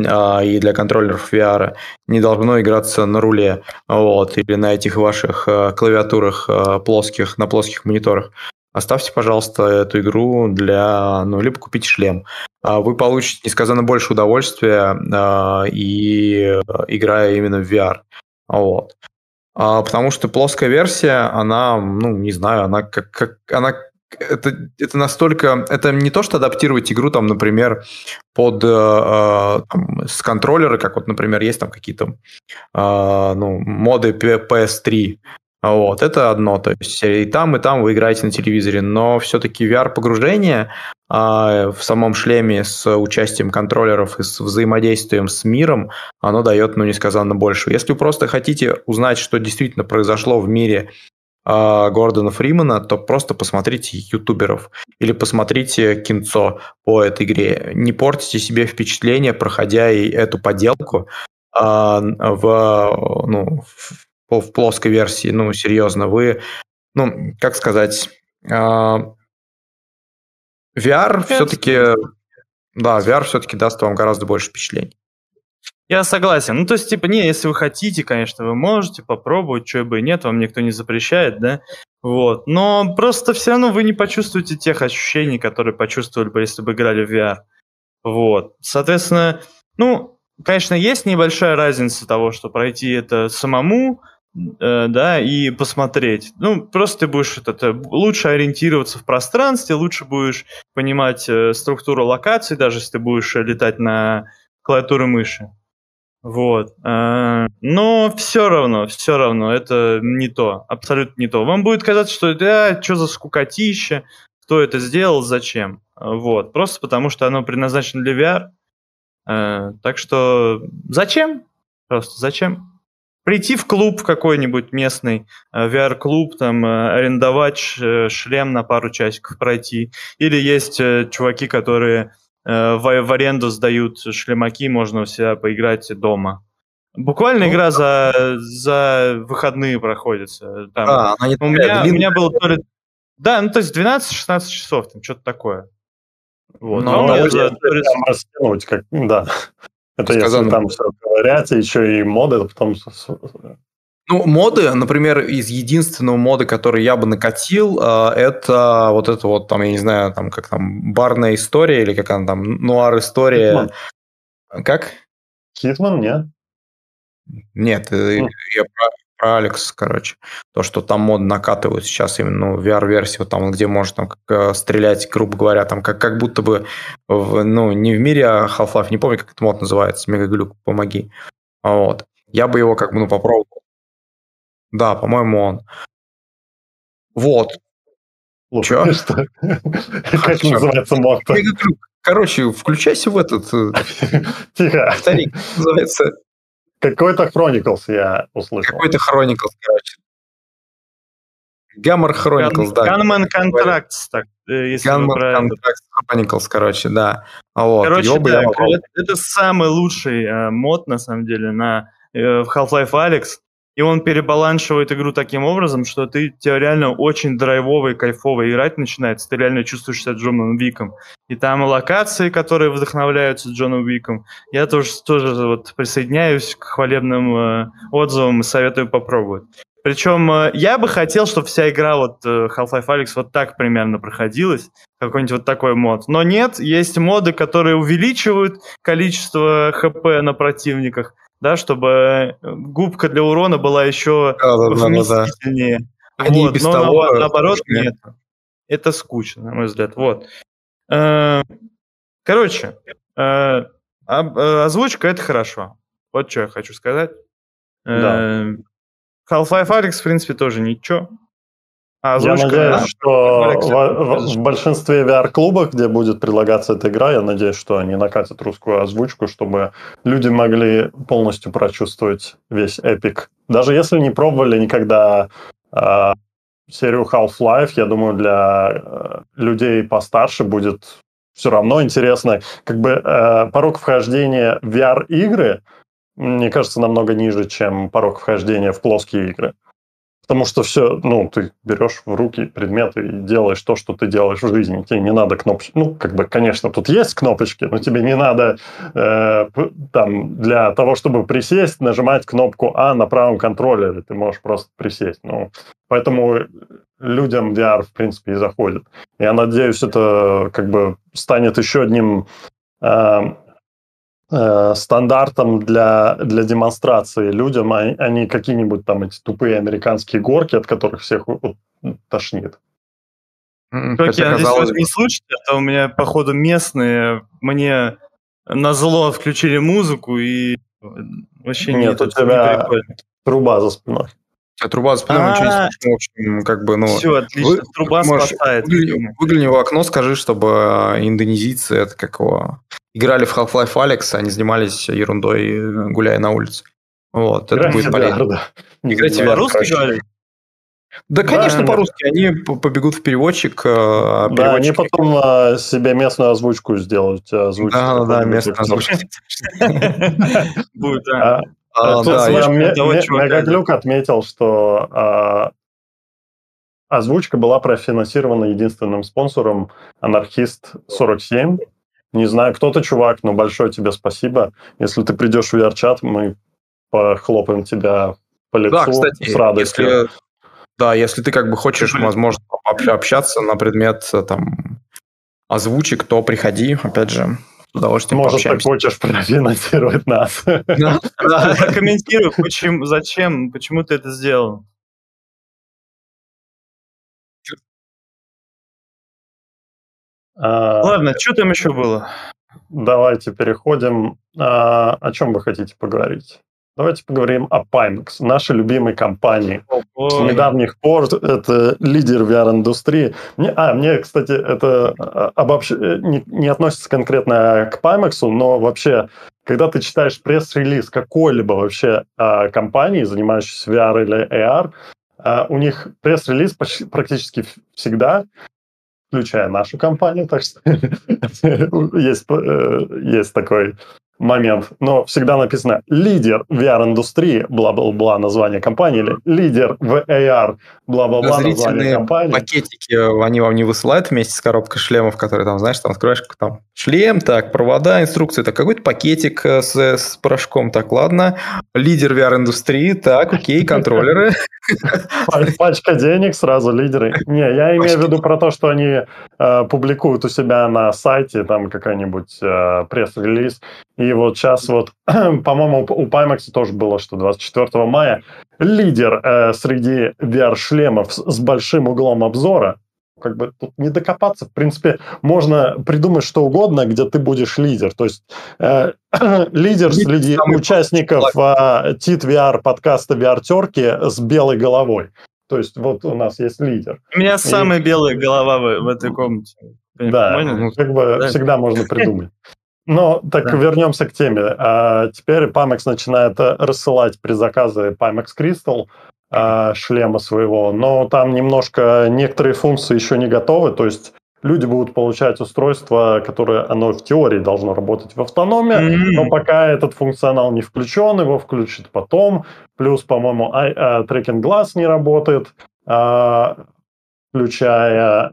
а, и для контроллеров VR, не должно играться на руле вот, или на этих ваших а, клавиатурах плоских, на плоских мониторах. Оставьте, пожалуйста, эту игру для, ну, либо купите шлем. Вы получите несказанно больше удовольствия и играя именно в VR. Вот. А, потому что плоская версия, она, ну, не знаю, она как, как она это, это настолько... Это не то, что адаптировать игру, там, например, под э, э там, с контроллера, как вот, например, есть там какие-то э, ну, моды PS3, вот, это одно, то есть и там, и там вы играете на телевизоре, но все-таки VR-погружение а, в самом шлеме с участием контроллеров и с взаимодействием с миром, оно дает, ну, несказанно больше. Если вы просто хотите узнать, что действительно произошло в мире а, Гордона Фримана, то просто посмотрите ютуберов или посмотрите кинцо по этой игре. Не портите себе впечатление, проходя и эту поделку а, в, ну, в плоской версии, ну, серьезно, вы, ну, как сказать, VR все-таки, да, VR все-таки даст вам гораздо больше впечатлений. Я согласен. Ну, то есть, типа, не, если вы хотите, конечно, вы можете попробовать, что бы и нет, вам никто не запрещает, да, Вот. Но просто все равно вы не почувствуете тех ощущений, которые почувствовали бы, если бы играли в VR. Вот. Соответственно, ну, конечно, есть небольшая разница того, что пройти это самому, да, и посмотреть. Ну, просто ты будешь это, это, лучше ориентироваться в пространстве, лучше будешь понимать э, структуру локаций, даже если ты будешь летать на клавиатуре мыши. Вот. Э, но все равно, все равно, это не то, абсолютно не то. Вам будет казаться, что да, что за скукотища, кто это сделал, зачем. Вот. Просто потому, что оно предназначено для VR. Э, так что зачем? Просто зачем? Прийти в клуб какой-нибудь местный, э, VR-клуб, там, арендовать шлем на пару часиков пройти. Или есть чуваки, которые Э, в, в аренду сдают шлемаки, можно у себя поиграть дома. Буквально ну, игра за, за выходные проходится. Там, а, она не у, меня, у меня было то ли... Да, ну то есть 12-16 часов, там что-то такое. Вот. Ну, Но, за... растянуть, как, да. Это Сказано. если там все говорят, еще и моды, потом ну, моды, например, из единственного мода, который я бы накатил, э, это вот это вот там, я не знаю, там как там барная история или как она там, нуар история. Как? Хитман, нет? Нет, mm. я про, про Алекс, короче. То, что там мод накатывают сейчас именно ну, VR-версию, там, где можно там, э, стрелять, грубо говоря, там как, как будто бы, в, ну, не в мире а Half-Life, не помню, как этот мод называется, Мегаглюк, помоги. Вот. Я бы его как бы, ну, попробовал да, по-моему, он. Вот. Чё? <laughs> Как называется мод? Короче, включайся в этот... Э, <laughs> Тихо. Старик, называется... Какой-то Chronicles я услышал. Какой-то Chronicles, короче. Гаммер Chronicles, да. Gunman Contracts, так, э, если Gunman Contracts Chronicles, короче, да. А вот, короче, да, это, это самый лучший э, мод, на самом деле, на э, Half-Life Alex и он перебаланшивает игру таким образом, что ты тебя реально очень драйвово и кайфово играть начинается. Ты реально чувствуешь себя Джоном Виком. И там локации, которые вдохновляются Джоном Виком. Я тоже, тоже вот присоединяюсь к хвалебным э, отзывам и советую попробовать. Причем э, я бы хотел, чтобы вся игра вот э, Half-Life Alyx вот так примерно проходилась, какой-нибудь вот такой мод. Но нет, есть моды, которые увеличивают количество хп на противниках, да, чтобы э, губка для урона была еще да, да, вместительнее. Да, да. Они вот, без но того, наоборот нет. Это скучно, на мой взгляд. Вот. Э, короче, э, озвучка это хорошо. Вот что я хочу сказать. Да. Half-Life Alyx, в принципе, тоже ничего. А я надеюсь, что в, в, большинстве VR-клубов, где будет предлагаться эта игра, я надеюсь, что они накатят русскую озвучку, чтобы люди могли полностью прочувствовать весь эпик. Даже если не пробовали никогда э, серию Half-Life, я думаю, для э, людей постарше будет все равно интересно. Как бы э, порог вхождения в VR-игры, мне кажется, намного ниже, чем порог вхождения в плоские игры. Потому что все, ну, ты берешь в руки предметы и делаешь то, что ты делаешь в жизни. Тебе не надо кнопочки. Ну, как бы, конечно, тут есть кнопочки, но тебе не надо э, там для того, чтобы присесть, нажимать кнопку А на правом контроллере. Ты можешь просто присесть. Ну, поэтому людям VR, в принципе, и заходит. Я надеюсь, это как бы станет еще одним э, Э, стандартом для, для демонстрации людям, а, а не какие-нибудь там эти тупые американские горки, от которых всех тошнит. Как я надеюсь, вы не слышите, а то у меня, походу, местные мне на зло включили музыку и вообще нет, у тебя труба за спиной. А труба за спиной, ничего не слышно, в общем, как бы, ну... Все, отлично, труба спасает. Выгляни в окно, скажи, чтобы индонезийцы, это как его играли в Half-Life Alex, они занимались ерундой, э, гуляя на улице. Вот, это будет полезно. <laughs> Да. Играйте в По-русски говорили? Да, конечно, да, по-русски. Они побегут в переводчик. А да, они потом а, себе местную озвучку сделают. Озвучку, да, да, местную озвучку. <laughs> Будет, да. А, Тут Мегаглюк отметил, что озвучка была профинансирована единственным спонсором Анархист 47, не знаю, кто ты, чувак, но большое тебе спасибо. Если ты придешь в VR-чат, мы похлопаем тебя по лицу да, кстати, с радостью. Если, Да, если ты как бы хочешь, возможно, общаться на предмет там озвучек, то приходи, опять же, с удовольствием Может, ты хочешь профинансировать нас. <laughs> Комментируй, почему, зачем, почему ты это сделал? Ладно, что там еще было? Давайте переходим. А, о чем вы хотите поговорить? Давайте поговорим о Pimax, нашей любимой компании. С недавних пор это лидер VR-индустрии. Мне, а, мне, кстати, это а, обобщ... Э, не, не относится конкретно к Pimax, но вообще, когда ты читаешь пресс-релиз какой-либо вообще а, компании, занимающейся VR или AR, а, у них пресс-релиз почти, практически всегда включая нашу компанию, так что <laughs> есть, э, есть такой момент, но всегда написано лидер VR-индустрии, бла-бла-бла, название компании, или лидер в AR, бла-бла-бла, название компании. пакетики они вам не высылают вместе с коробкой шлемов, которые там, знаешь, там открываешь там шлем, так, провода, инструкции, так, какой-то пакетик э, с, с порошком, так, ладно, лидер VR-индустрии, так, окей, контроллеры. Пачка денег, сразу лидеры. Не, я имею в виду про то, что они э, публикуют у себя на сайте, там какой-нибудь э, пресс-релиз, и вот сейчас вот, <clears throat> по-моему, у Pimax тоже было, что 24 мая лидер э, среди VR-шлемов с, с большим углом обзора. Как бы тут не докопаться. В принципе, можно придумать что угодно, где ты будешь лидер. То есть э, <clears throat> лидер среди участников э, ТИТ VR подкаста VR-терки с белой головой. То есть вот у нас есть лидер. У меня и... самая белая голова в, в этой комнате. Да, ну, как бы да. всегда можно придумать. <laughs> Ну, так да. вернемся к теме. А, теперь Pimax начинает э, рассылать при заказе Pimax Crystal а, шлема своего, но там немножко некоторые функции еще не готовы, то есть люди будут получать устройство, которое оно в теории должно работать в автономии, mm-hmm. но пока этот функционал не включен, его включат потом. Плюс, по-моему, трекинг глаз не работает, а, включая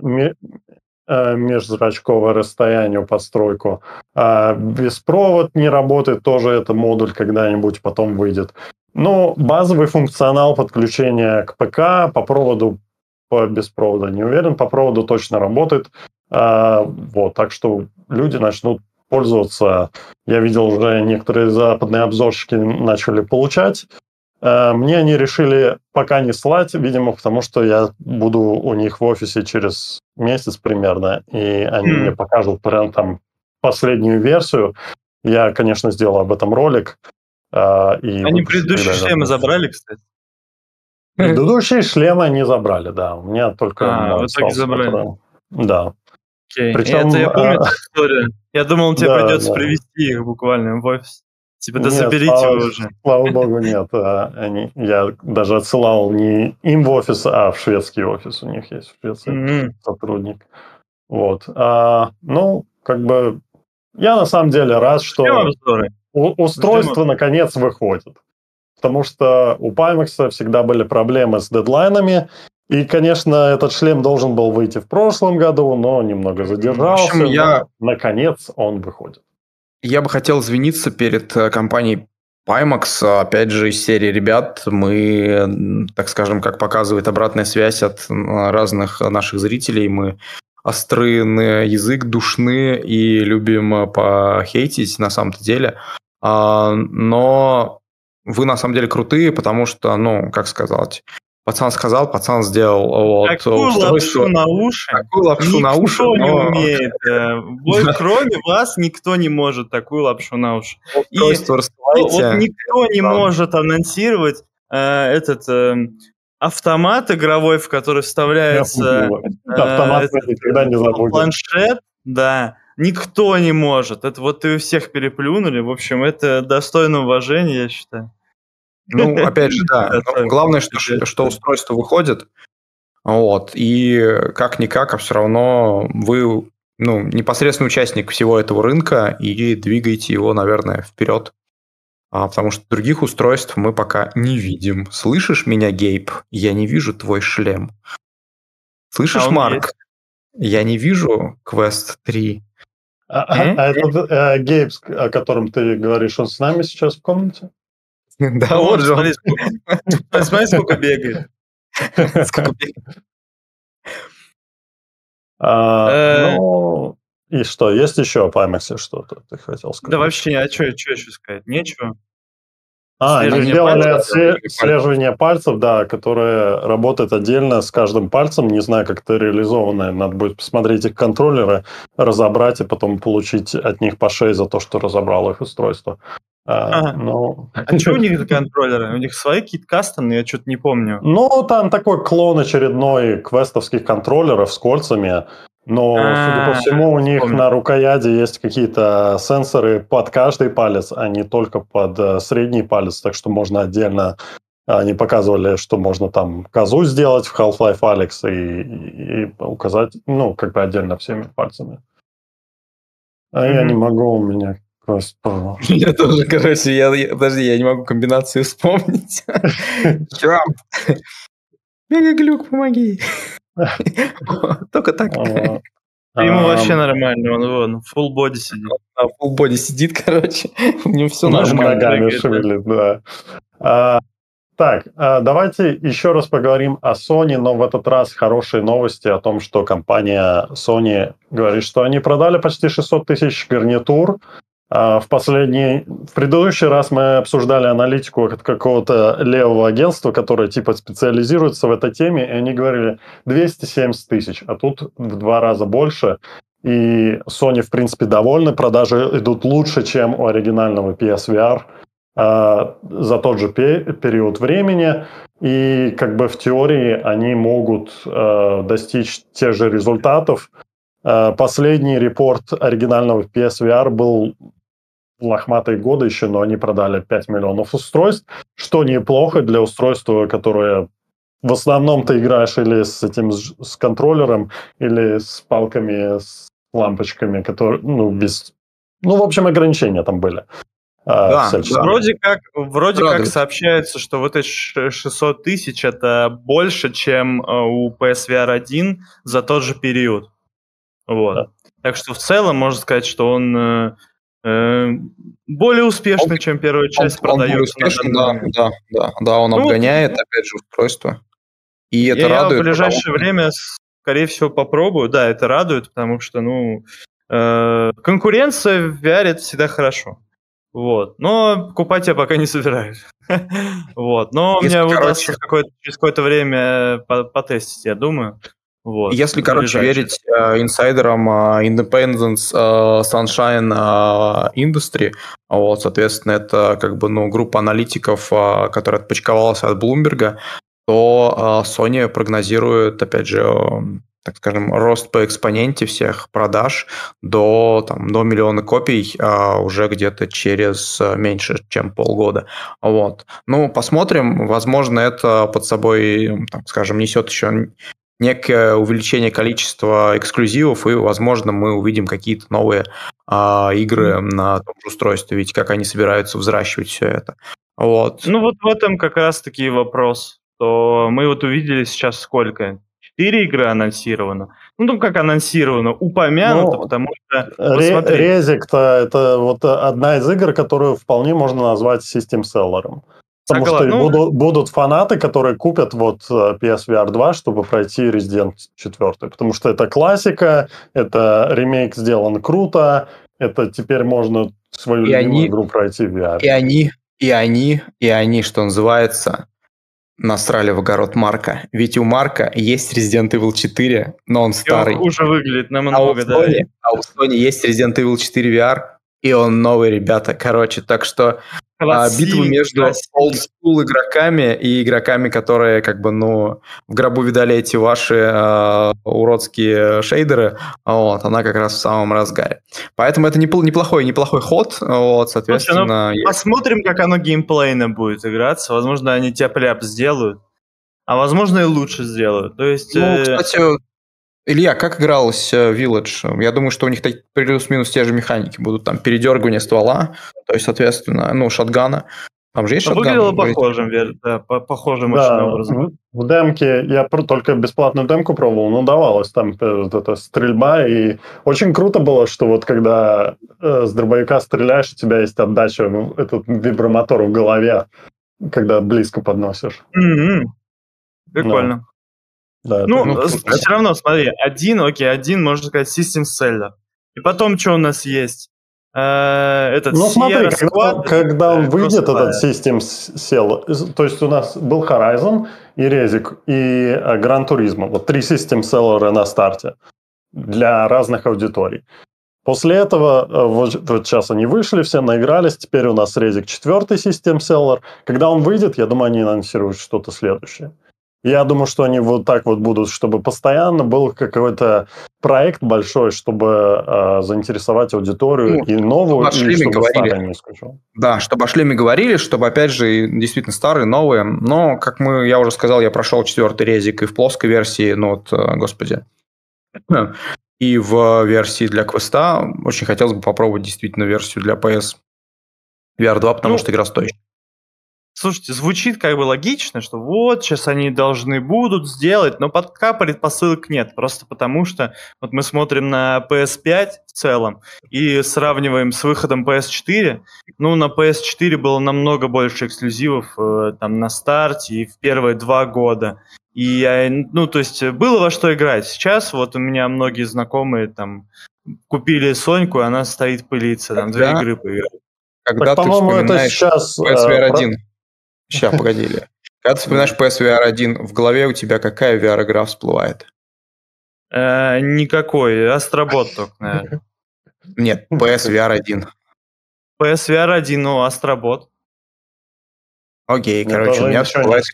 межзрачковое расстояние постройку. А беспровод не работает, тоже это модуль когда-нибудь потом выйдет. Ну, базовый функционал подключения к ПК по проводу по беспроводу не уверен, по проводу точно работает. А, вот, так что люди начнут пользоваться. Я видел уже некоторые западные обзорщики начали получать Э, мне они решили пока не слать, видимо, потому что я буду у них в офисе через месяц примерно, и они mm. мне покажут прям там последнюю версию. Я, конечно, сделал об этом ролик. Э, и они предыдущие шлемы забрали, кстати? Предыдущие шлемы они забрали, да. У меня только... А, в итоге забрали. Который... Да. Окей. Причем, это я помню а... историю. Я думал, <laughs> тебе да, придется да. привести их буквально в офис. Типа, да нет, заберите слава, его уже. Слава богу, нет. А, они, я даже отсылал не им в офис, а в шведский офис. У них есть в Швеции mm-hmm. сотрудник. Вот. А, ну, как бы, я на самом деле рад, что у, устройство наконец выходит. Потому что у Pimax всегда были проблемы с дедлайнами, и, конечно, этот шлем должен был выйти в прошлом году, но немного задержался. В общем, я... Наконец он выходит. Я бы хотел извиниться перед э, компанией Pimax, опять же, из серии ребят, мы, так скажем, как показывает обратная связь от разных наших зрителей, мы остры на язык, душны и любим похейтить на самом-то деле. А, но вы на самом деле крутые, потому что, ну, как сказать, Пацан сказал, пацан сделал вот, Такую устройство. лапшу на уши Такую лапшу на уши, никто но... не умеет. Э, <laughs> кроме вас никто не может такую лапшу на уши. И вот никто не может анонсировать э, этот э, автомат игровой, в который вставляется автомат никогда не забудет. планшет, да, никто не может. Это вот вы всех переплюнули. В общем, это достойно уважения, я считаю. Ну, опять же, <laughs> да. Главное, что, что устройство выходит, вот, и как-никак, а все равно вы ну, непосредственный участник всего этого рынка и двигаете его, наверное, вперед. А, потому что других устройств мы пока не видим. Слышишь меня, Гейб? Я не вижу твой шлем. Слышишь, а Марк? Есть. Я не вижу Quest 3. А, а, э? а этот э, Гейб, о котором ты говоришь, он с нами сейчас в комнате? <laughs> Да, вот же Смотри, <laughs> <laughs> сколько бегает. А, э. Ну, и что, есть еще по IMAX что-то ты хотел сказать? Да вообще, а что еще сказать? Нечего. А, они сделали отслеживание пальцев, да, которое работает отдельно с каждым пальцем. Не знаю, как это реализовано. Надо будет посмотреть их контроллеры, разобрать и потом получить от них по шее за то, что разобрал их устройство. А, ага. но... а что у них за контроллеры? У них свои какие-то кастомные, я что-то не помню. Ну, там такой клон очередной квестовских контроллеров с кольцами. Но, судя по а, всему, у них на рукояти есть какие-то сенсоры под каждый палец, а не только под э, средний палец, так что можно отдельно они показывали, что можно там козу сделать в Half-Life Alex и, и указать, ну, как бы отдельно всеми пальцами. А mm-hmm. я не могу, у меня <laughs> Я тоже, короче, я, я, подожди, я не могу комбинацию <laughs> вспомнить. <laughs> Черт! Мегаглюк, помоги! Только так. Ему вообще нормально, он вон, full body сидит. А, full body сидит, короче, у него все нормально. Ногами шевелит, да. А, так, а, давайте еще раз поговорим о Sony, но в этот раз хорошие новости о том, что компания Sony говорит, что они продали почти 600 тысяч гарнитур, а в последний, в предыдущий раз мы обсуждали аналитику от какого-то левого агентства, которое типа специализируется в этой теме, и они говорили 270 тысяч, а тут в два раза больше. И Sony, в принципе, довольны, продажи идут лучше, чем у оригинального PSVR а, за тот же период времени. И как бы в теории они могут а, достичь тех же результатов, а, Последний репорт оригинального PSVR был лохматые годы еще, но они продали 5 миллионов устройств, что неплохо для устройства, которое в основном ты играешь или с этим с контроллером, или с палками, с лампочками, которые, ну, без... Ну, в общем, ограничения там были. А, да, да. Вроде как, вроде как сообщается, что вот эти 600 тысяч это больше, чем э, у PSVR 1 за тот же период. Вот. Да. Так что в целом можно сказать, что он э, более успешно, он, чем первая часть он, продается. Он успешен, да, да, да, да, он ну, обгоняет, опять же, устройство. И это я радует. в ближайшее потому... время, скорее всего, попробую. Да, это радует, потому что, ну, э, конкуренция в VR всегда хорошо. Вот. Но покупать я пока не собираюсь. <laughs> вот. Но Если, мне удастся через какое-то время потестить, я думаю. Вот, Если, короче, верить э, инсайдерам э, Independence э, Sunshine э, Industry, вот, соответственно, это как бы, ну, группа аналитиков, э, которая отпочковалась от Bloomberg, то э, Sony прогнозирует, опять же, э, так скажем, рост по экспоненте всех продаж до, там, до миллиона копий а, уже где-то через а, меньше, чем полгода. Вот. Ну, посмотрим. Возможно, это под собой, так скажем, несет еще некое увеличение количества эксклюзивов, и, возможно, мы увидим какие-то новые а, игры на том же устройстве, ведь как они собираются взращивать все это. Вот. Ну вот в этом как раз-таки вопрос, то мы вот увидели сейчас сколько? Четыре игры анонсировано. Ну, там как анонсировано, упомянуто, ну, потому что... Резик-то это вот одна из игр, которую вполне можно назвать систем-селлером. Потому Согласен. что ну... будут, будут фанаты, которые купят вот э, PSVR 2, чтобы пройти Resident 4. Потому что это классика, это ремейк сделан круто, это теперь можно свою и любимую они, игру пройти в VR. И они, и они, и они, что называется, насрали в огород Марка. Ведь у Марка есть Resident Evil 4, но он старый. И он хуже выглядит намного, а у Sony, да. А у Sony есть Resident Evil 4 VR, и он новый, ребята. Короче, так что а, битву между олдскул игроками и игроками, которые как бы, ну, в гробу видали эти ваши э, уродские шейдеры, вот, она как раз в самом разгаре. Поэтому это неплохой, неплохой ход, вот, соответственно... Слушай, ну, посмотрим, как оно геймплейно будет играться. Возможно, они тяп-ляп сделают, а возможно и лучше сделают. То есть... Ну, э... кстати, Илья, как игралось э, Village? Я думаю, что у них плюс-минус те же механики будут. Там передергивание ствола, то есть, соответственно, ну, шотгана. Там же есть шотган? Выглядело похожим, да, похожим да, очень образом. В демке, я только бесплатную демку пробовал, но давалось там э, вот эта стрельба, и очень круто было, что вот когда э, с дробовика стреляешь, у тебя есть отдача, ну, этот вибромотор в голове, когда близко подносишь. Mm-hmm. Прикольно. Да, ну, ну, все равно, смотри, один, окей, один, можно сказать, System Seller. И потом, что у нас есть? Э, этот ну, смотри, когда, когда он выйдет, этот System Seller, то есть у нас был Horizon, и Резик, и Gran Turismo. Вот три System Seller на старте для разных аудиторий. После этого, э, вот, вот сейчас они вышли, все наигрались, теперь у нас Резик четвертый систем селлер. Когда он выйдет, я думаю, они анонсируют что-то следующее. Я думаю, что они вот так вот будут, чтобы постоянно был какой-то проект большой, чтобы э, заинтересовать аудиторию ну, и новую, и чтобы говорили. не исключал. Да, чтобы о шлеме говорили, чтобы, опять же, действительно старые, новые. Но, как мы, я уже сказал, я прошел четвертый резик и в плоской версии, ну вот, э, господи, и в версии для квеста очень хотелось бы попробовать действительно версию для PS VR 2, потому ну, что игра стоящая. Слушайте, звучит как бы логично, что вот, сейчас они должны будут сделать, но пока предпосылок нет, просто потому что вот мы смотрим на PS5 в целом и сравниваем с выходом PS4, ну, на PS4 было намного больше эксклюзивов э, там на старте и в первые два года, и я, ну, то есть было во что играть. Сейчас вот у меня многие знакомые там купили Соньку, и она стоит пылиться, там две игры поиграть. Когда так, ты вспоминаешь сейчас, PSVR 1, сейчас, погоди, когда ты вспоминаешь PSVR 1, в голове у тебя какая VR-игра всплывает? Э, никакой, Астробот только, наверное. Нет, PSVR 1. PSVR 1, ну, Астробот. Окей, короче, у меня всплывает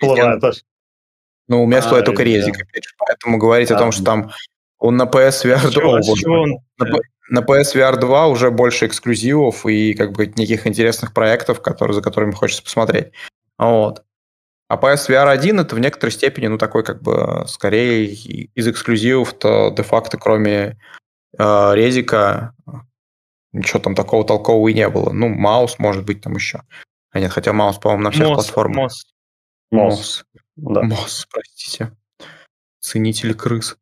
ну, у меня всплывает только резик, опять же. Поэтому говорить о том, что там он на PSVR 2... На, на PSVR 2 уже больше эксклюзивов и как бы неких интересных проектов, которые, за которыми хочется посмотреть. Вот. А PSVR 1 это в некоторой степени, ну, такой как бы скорее из эксклюзивов-то де-факто кроме э, резика ничего там такого толкового и не было. Ну, маус может быть там еще. А нет, хотя маус, по-моему, на всех Мос, платформах. Мос. Мос. Да. Мос, простите. Ценитель крыс.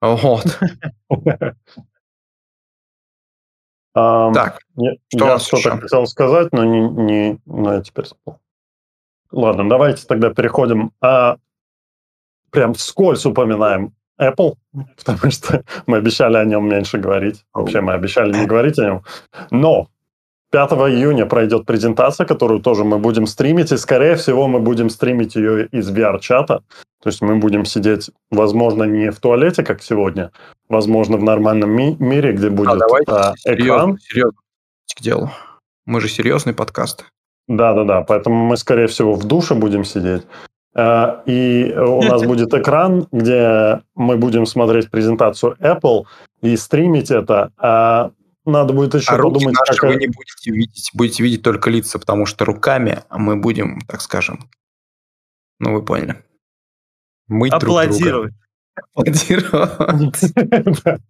Вот. <laughs> Так, что я что-то хотел сказать, но не, не, но я теперь забыл. Ладно, давайте тогда переходим. А, прям вскользь упоминаем Apple, <laughs> потому что мы обещали о нем меньше говорить. Вообще мы обещали не говорить о нем. Но 5 июня пройдет презентация, которую тоже мы будем стримить, и, скорее всего, мы будем стримить ее из VR-чата. То есть мы будем сидеть, возможно, не в туалете, как сегодня, возможно, в нормальном ми- мире, где будет а, экран. Серьезно, к делу. Мы же серьезный подкаст. Да-да-да, поэтому мы, скорее всего, в душе будем сидеть. А, и у нас <laughs> будет экран, где мы будем смотреть презентацию Apple и стримить это. А надо будет еще а подумать, руки наши как... вы не будете видеть, будете видеть только лица, потому что руками мы будем, так скажем, ну вы поняли. Мыть Аплодировать. Аплодировать. <laughs>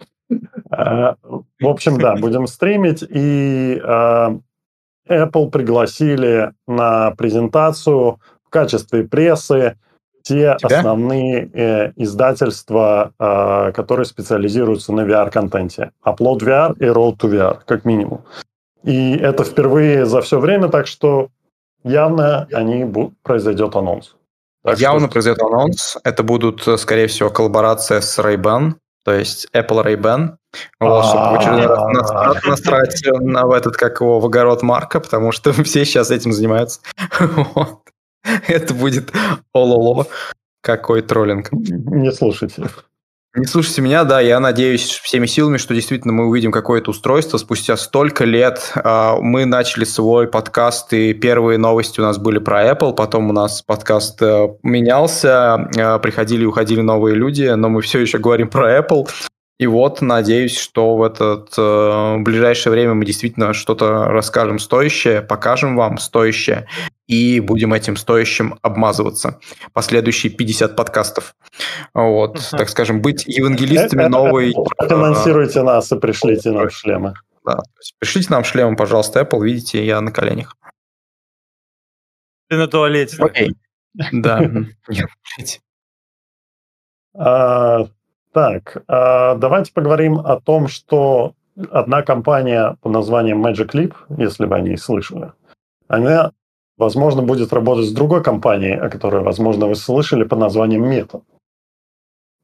А, в общем, да, будем стримить, и Apple пригласили на презентацию в качестве прессы те Тебя? основные э, издательства, э, которые специализируются на VR-контенте. Upload VR и Road to VR, как минимум. И это впервые за все время, так что явно они произойдет анонс. Так явно что... произойдет анонс. Это будут, э, скорее всего, коллаборация с Ray-Ban, то есть Apple Ray-Ban. Вот, чтобы в очередной раз настраивать на этот, как его, в огород Марка, потому что <laughs> все сейчас этим занимаются. <laughs> Это будет ололо. Какой троллинг. Не слушайте. Не слушайте меня, да, я надеюсь всеми силами, что действительно мы увидим какое-то устройство спустя столько лет. А, мы начали свой подкаст, и первые новости у нас были про Apple, потом у нас подкаст э, менялся, э, приходили и уходили новые люди, но мы все еще говорим про Apple. И вот, надеюсь, что в это э, ближайшее время мы действительно что-то расскажем стоящее, покажем вам стоящее, и будем этим стоящим обмазываться. Последующие 50 подкастов. Вот, uh-huh. так скажем, быть евангелистами новой... Финансируйте нас и пришлите нам шлемы. Да, пришлите нам шлемы, пожалуйста, Apple, видите, я на коленях. Ты на туалете. Окей. Да, <laughs> нет, так, а, давайте поговорим о том, что одна компания под названием Magic Leap, если вы о ней слышали, она возможно, будет работать с другой компанией, о которой, возможно, вы слышали под названием Meta.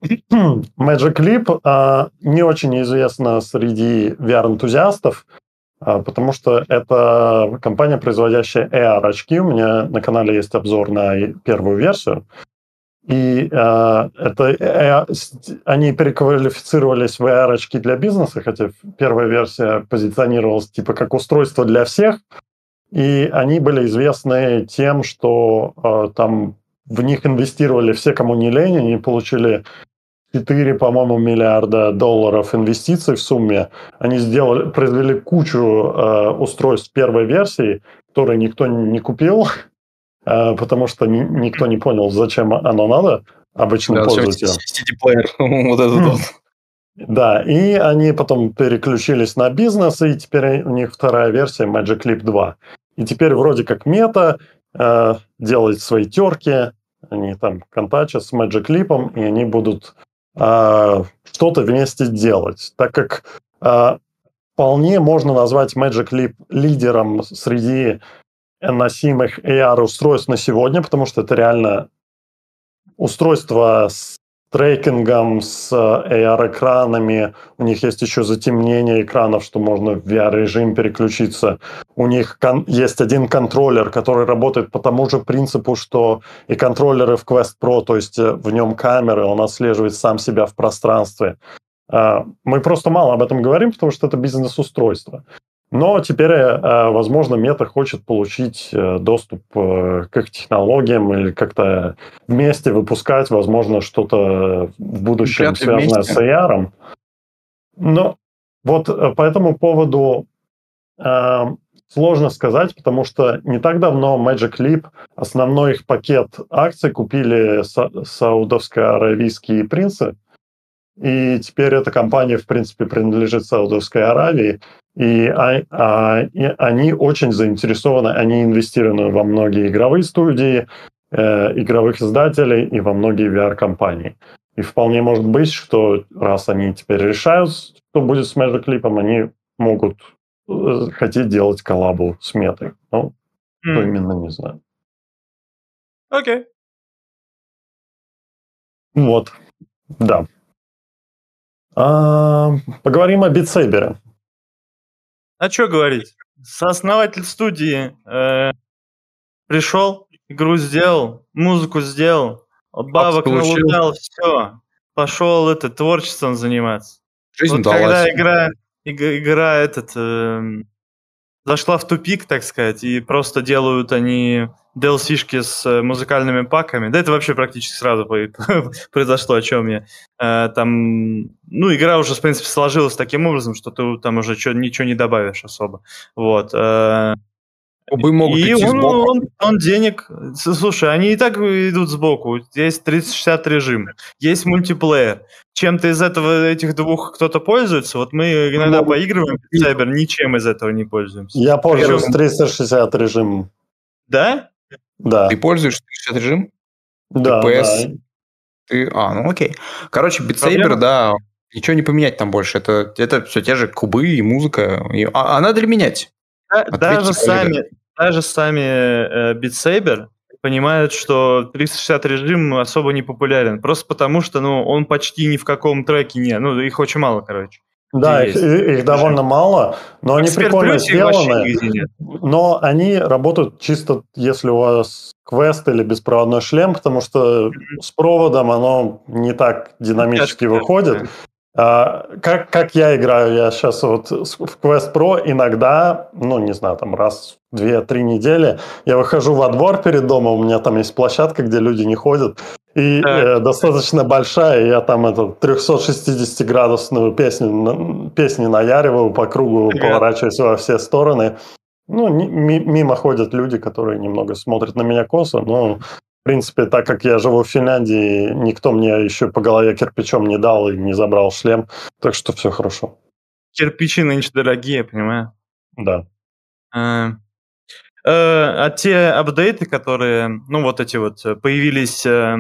<clears throat> Magic Leap а, не очень известна среди VR-энтузиастов, а, потому что это компания, производящая AR-очки. У меня на канале есть обзор на первую версию. И э, это э, они переквалифицировались в AR-очки для бизнеса, хотя первая версия позиционировалась типа как устройство для всех. И они были известны тем, что э, там в них инвестировали все, кому не лень, они получили 4, по-моему, миллиарда долларов инвестиций в сумме. Они сделали, произвели кучу э, устройств первой версии, которые никто не купил, э, потому что ни, никто не понял, зачем оно надо обычным да, пользователям. CD-плеер, <laughs> вот этот вот. Да, и они потом переключились на бизнес, и теперь у них вторая версия Magic Leap 2. И теперь вроде как мета э, делает свои терки, они там контачат с Magic Leap, и они будут э, что-то вместе делать, так как э, вполне можно назвать Magic Leap лидером среди носимых AR-устройств на сегодня, потому что это реально устройство с трекингом, с AR-экранами. У них есть еще затемнение экранов, что можно в VR-режим переключиться. У них есть один контроллер, который работает по тому же принципу, что и контроллеры в Quest Pro, то есть э, в нем камеры, он отслеживает сам себя в пространстве. А, мы просто мало об этом говорим, потому что это бизнес-устройство. Но теперь, э, возможно, Мета хочет получить э, доступ э, к их технологиям или как-то вместе выпускать, возможно, что-то в будущем Вряд связанное вместе. с AR. Но вот по этому поводу э, сложно сказать, потому что не так давно Magic Leap, основной их пакет акций купили са- саудовско-аравийские принцы, и теперь эта компания, в принципе, принадлежит Саудовской Аравии, и, а, а, и они очень заинтересованы, они инвестированы во многие игровые студии, э, игровых издателей и во многие VR-компании. И вполне может быть, что раз они теперь решают, что будет с Magic Leap, они могут э, хотеть делать коллабу с метой. Ну, mm. что именно, не знаю. Окей. Okay. Вот, да. А, поговорим о битсейбере. А что говорить? Сооснователь студии э, пришел, игру сделал, музыку сделал, бабок налутал, все. Пошел это творчеством заниматься. Жизнь вот когда игра, игра, игра этот, э, зашла в тупик, так сказать, и просто делают они DLC-шки с э, музыкальными паками. Да это вообще практически сразу <laughs> произошло, о чем я. Э, там, ну, игра уже, в принципе, сложилась таким образом, что ты там уже ничего не добавишь особо. Вот. Э, Кубы могут и идти он, сбоку. Он, он денег... Слушай, они и так идут сбоку. Есть 360 режим, есть мультиплеер. Чем-то из этого, этих двух кто-то пользуется? Вот мы иногда ну, поигрываем в Cyber, ничем из этого не пользуемся. Я пользуюсь 360 режимом. Да? Да. Ты пользуешься 360 режим? Да, ДПС? да. Ты... А, ну окей. Короче, Beat Saber, да, ничего не поменять там больше. Это, это все те же кубы и музыка. И... А, а надо ли менять? Да, даже сами, даже сами э, Beat Saber понимают, что 360 режим особо не популярен. Просто потому, что ну, он почти ни в каком треке не. Ну, их очень мало, короче. Да, их, их довольно мало, но они прикольно сделаны. Но они работают чисто, если у вас квест или беспроводной шлем, потому что с проводом оно не так динамически выходит. А, как, как я играю, я сейчас вот в Quest Pro иногда, ну, не знаю, там раз в 2-3 недели я выхожу во двор перед домом, у меня там есть площадка, где люди не ходят, и э, достаточно большая, я там эту 360-градусную песню, песни наяриваю по кругу, Привет. поворачиваюсь во все стороны. Ну, мимо ходят люди, которые немного смотрят на меня косо, но в принципе, так как я живу в Финляндии, никто мне еще по голове кирпичом не дал и не забрал шлем, так что все хорошо. Кирпичи нынче дорогие, понимаю. Да. А, э, а те апдейты, которые, ну вот эти вот, э, появились, э,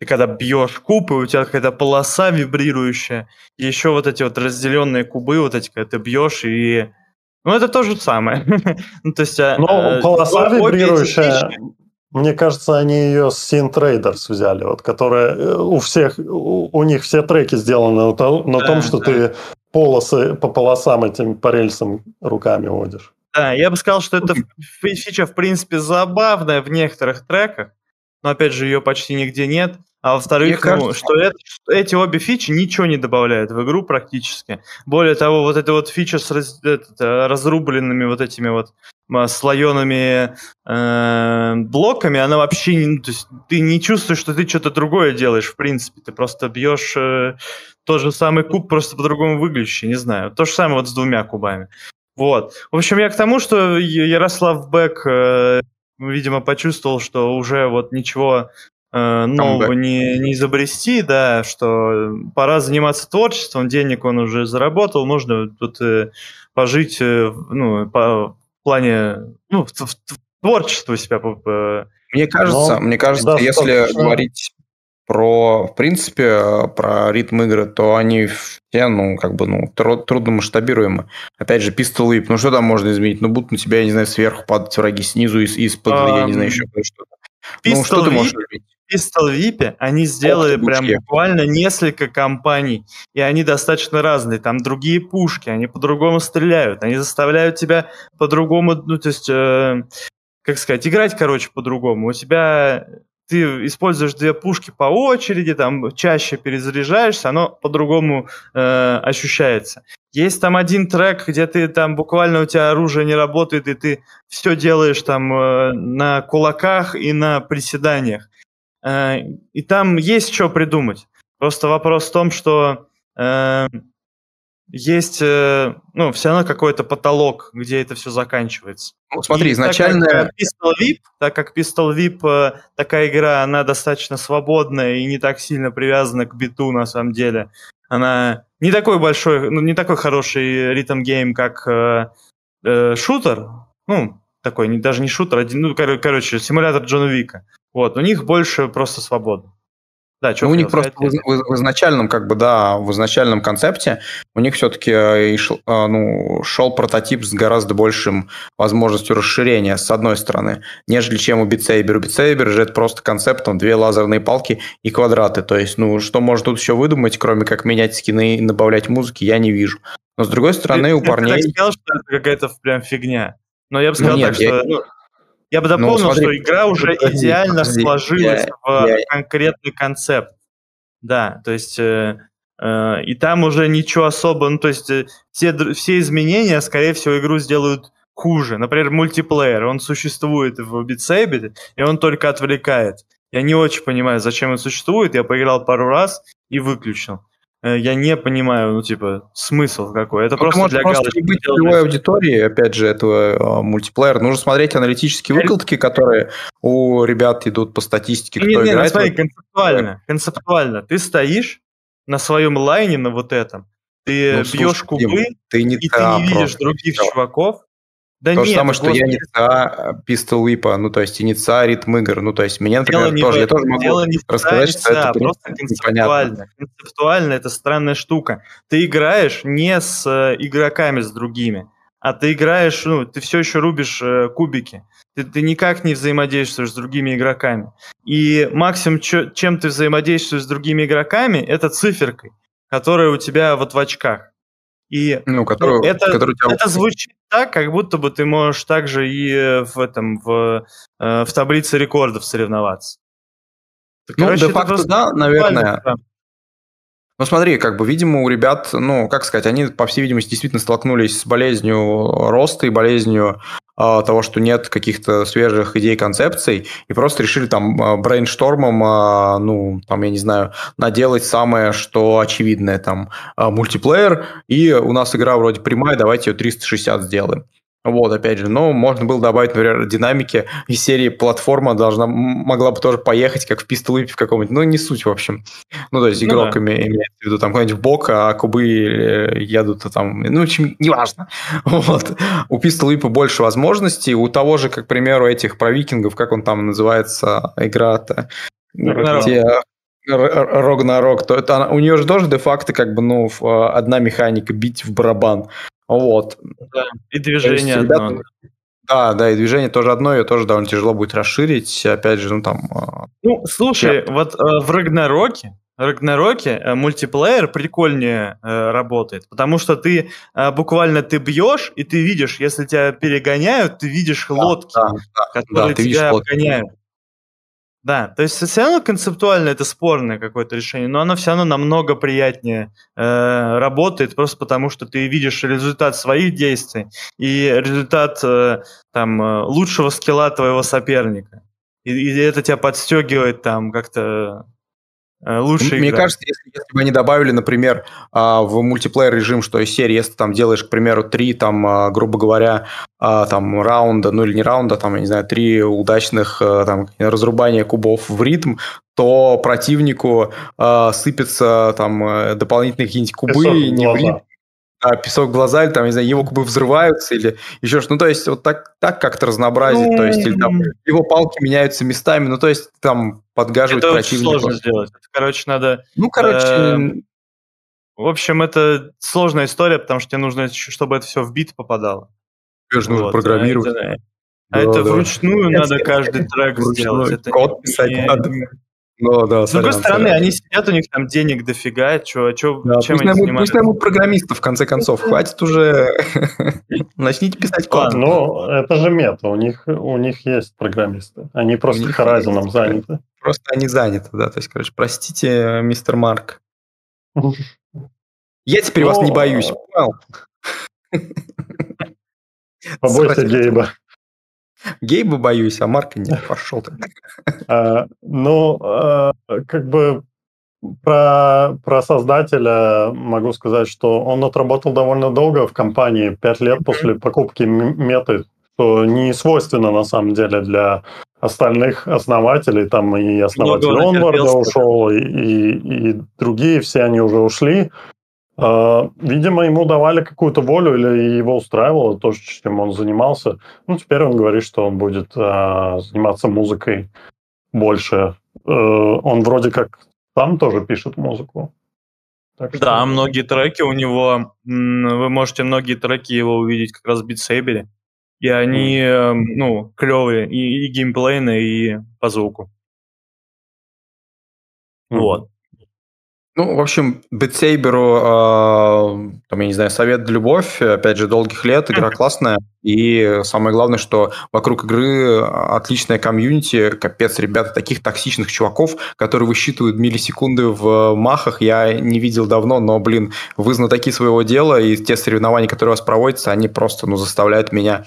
ты когда бьешь куб, и у тебя какая-то полоса вибрирующая, и еще вот эти вот разделенные кубы, вот эти, когда ты бьешь, и Ну, это то же самое. <laughs> ну, то есть, а, Но э, полоса вибрирующая, мне кажется, они ее с Scene Traders взяли, вот, которая э, у всех, у, у них все треки сделаны на, то, на да, том, что да. ты полосы по полосам этим по рельсам руками водишь. Да, я бы сказал, что это фича, в принципе, забавная в некоторых треках, но, опять же, ее почти нигде нет. А во-вторых, ну, кажется... что, это, что эти обе фичи ничего не добавляют в игру практически. Более того, вот эта вот фича с раз, этот, э, разрубленными вот этими вот слоеными э, блоками, она вообще не... То есть ты не чувствуешь, что ты что-то другое делаешь, в принципе. Ты просто бьешь э, тот же самый куб, просто по-другому выглядящий, не знаю. То же самое вот с двумя кубами. Вот. В общем, я к тому, что Ярослав Бек, э, видимо, почувствовал, что уже вот ничего э, нового не, не изобрести, да, что пора заниматься творчеством, денег он уже заработал, можно тут э, пожить, э, ну, по, в плане, ну, в, в, в творчество себя. По, мне кажется, Но, мне кажется, да, если говорить про, в принципе, про ритм игры, то они все, ну, как бы, ну, трудно масштабируемы. Опять же, Pistol Whip, ну, что там можно изменить? Ну, будут на тебя, я не знаю, сверху падать враги, снизу, из, из-под, um, я не знаю, еще что-то. Ну, что ты можешь изменить? Pistol VIP они сделали Ох, прям буквально несколько компаний, и они достаточно разные. Там другие пушки, они по-другому стреляют, они заставляют тебя по-другому, ну, то есть, э, как сказать, играть, короче, по-другому. У тебя ты используешь две пушки по очереди, там чаще перезаряжаешься, оно по-другому э, ощущается. Есть там один трек, где ты там буквально у тебя оружие не работает, и ты все делаешь там э, на кулаках и на приседаниях. Э, и там есть что придумать. Просто вопрос в том, что э, есть, э, ну, все равно какой-то потолок, где это все заканчивается. Ну, смотри, и изначально... Так как Pistol VIP, так как Pistol VIP, такая игра, она достаточно свободная и не так сильно привязана к биту, на самом деле. Она не такой большой, ну, не такой хороший ритм гейм, как э, э, шутер. Ну, такой, не, даже не шутер, один, ну, кор- короче, симулятор Джона Вика. Вот, у них больше просто свобода. Да, что ну, у них просто в, в, изначальном, как бы, да, в изначальном концепте у них все-таки э, э, ну, шел прототип с гораздо большим возможностью расширения, с одной стороны, нежели чем у Saber. У Saber же это просто концепт, там, две лазерные палки и квадраты. То есть, ну, что можно тут еще выдумать, кроме как менять скины и добавлять музыки, я не вижу. Но с другой стороны, ты, у парней... Ты сказал, что это какая-то прям фигня. Но я бы сказал Нет, так, я... что... Я бы дополнил, ну, смотри, что игра уже подожди, идеально подожди, сложилась я, в я... конкретный концепт. Да, то есть э, э, и там уже ничего особо, ну то есть э, все, все изменения, скорее всего, игру сделают хуже. Например, мультиплеер, он существует в Saber, и он только отвлекает. Я не очень понимаю, зачем он существует, я поиграл пару раз и выключил. Э, я не понимаю, ну, типа, смысл какой. Это ну, просто для просто галочки. быть целевой аудитории, опять же, этого э, мультиплеера. Нужно смотреть аналитические выкладки, которые у ребят идут по статистике, кто не, не, играет. смотри, концептуально, концептуально. Ты стоишь на своем лайне, на вот этом, ты ну, бьешь слушай, кубы, ты не и ты не видишь других чуваков, да То нет, же самое, что я инициа Pistol Whip, ну, то есть инициа ритм игр, ну, то есть меня, например, дело тоже, я тоже могу не рассказать, что это просто концептуально. Непонятно. Концептуально это странная штука. Ты играешь не с э, игроками, с другими, а ты играешь, ну, ты все еще рубишь э, кубики. Ты, ты никак не взаимодействуешь с другими игроками. И максимум, чё, чем ты взаимодействуешь с другими игроками, это циферкой, которая у тебя вот в очках. И ну, который, ну, это, который тебя... это звучит так, как будто бы ты можешь также и в этом в, э, в таблице рекордов соревноваться. Так, ну, короче, де-факто, да, наверное. Ну, смотри, как бы, видимо, у ребят, ну, как сказать, они, по всей видимости, действительно столкнулись с болезнью роста и болезнью э, того, что нет каких-то свежих идей, концепций, и просто решили там а, брейнштормом, э, ну, там, я не знаю, наделать самое, что очевидное, там, э, мультиплеер, и у нас игра вроде прямая, давайте ее 360 сделаем. Вот, опять же, но можно было добавить, например, динамики из серии платформа должна, могла бы тоже поехать, как в Whip в каком-нибудь, ну, не суть, в общем. Ну, то есть игрок ну, да. имеется в виду там какой-нибудь в бок, а кубы э, едут там, ну, в общем, неважно. <laughs> Вот. У Whip больше возможностей, у того же, как, к примеру, этих про викингов, как он там называется, игра-то, где рог на рог, то это у нее же тоже де-факто как бы, ну, э, одна механика бить в барабан. Вот. Да, и движение есть, одно. Ребята, да, да, и движение тоже одно, ее тоже довольно тяжело будет расширить. Опять же, ну там... А, ну, слушай, Чеп. вот э, в Рагнароке, Рагнароке э, мультиплеер прикольнее э, работает, потому что ты э, буквально ты бьешь, и ты видишь, если тебя перегоняют, ты видишь да, лодки, да, да, которые да, тебя обгоняют. Лодки. Да, то есть все равно концептуально это спорное какое-то решение, но оно все равно намного приятнее э, работает, просто потому что ты видишь результат своих действий и результат э, там э, лучшего скилла твоего соперника. И, и это тебя подстегивает там как-то лучше Мне играть. кажется, если, если бы они добавили, например, а, в мультиплеер режим, что из серии, если ты там делаешь, к примеру, три, там, а, грубо говоря, а, там, раунда, ну или не раунда, там, я не знаю, три удачных там, разрубания кубов в ритм, то противнику сыпятся там э, дополнительные какие-нибудь кубы не в ритм, а, песок в глаза, или там, не знаю, его кубы взрываются, или еще что Ну, то есть, вот так, так как-то разнообразить, то есть, или там его палки меняются местами, ну, то есть, там подгаживать это противника. Это сложно сделать. Короче, надо... Ну, короче... Э, в общем, это сложная история, потому что тебе нужно, чтобы это все в бит попадало. Тебе же нужно вот, программировать. А это, а это вручную надо каждый трек сделать. Это код писать надо. Ну, да, С другой стороны, сорян. они сидят, у них там денег дофига, чё, чё, да, чем пусть они наймут, Пусть наймут программистов, в конце концов, <laughs> хватит уже, <laughs> начните писать код. Ну, это же мета, у них, у них есть программисты, они просто Horizon заняты. Просто они заняты, да, то есть, короче, простите, мистер Марк. Я теперь вас не ну, боюсь, понял? Побойся Гейба. Гейба боюсь, а Марка нет. Пошел ты. А, ну, а, как бы про, про создателя могу сказать, что он отработал довольно долго в компании, пять лет после покупки меты, что не свойственно на самом деле для остальных основателей, там и основатель Онварда ушел, и, и, и другие, все они уже ушли. А, видимо, ему давали какую-то волю или его устраивало то, чем он занимался. Ну, теперь он говорит, что он будет а, заниматься музыкой больше. Э, он вроде как сам тоже пишет музыку. Так что... Да, многие треки у него, вы можете многие треки его увидеть как раз в битсейбере. И они, mm. ну, клевые и, и геймплейные, и по звуку. Mm. Вот. Ну, в общем, Битсейберу, э, там, я не знаю, совет любовь, опять же, долгих лет, игра классная, и самое главное, что вокруг игры отличная комьюнити, капец, ребята, таких токсичных чуваков, которые высчитывают миллисекунды в махах, я не видел давно, но, блин, вы знатоки своего дела, и те соревнования, которые у вас проводятся, они просто, ну, заставляют меня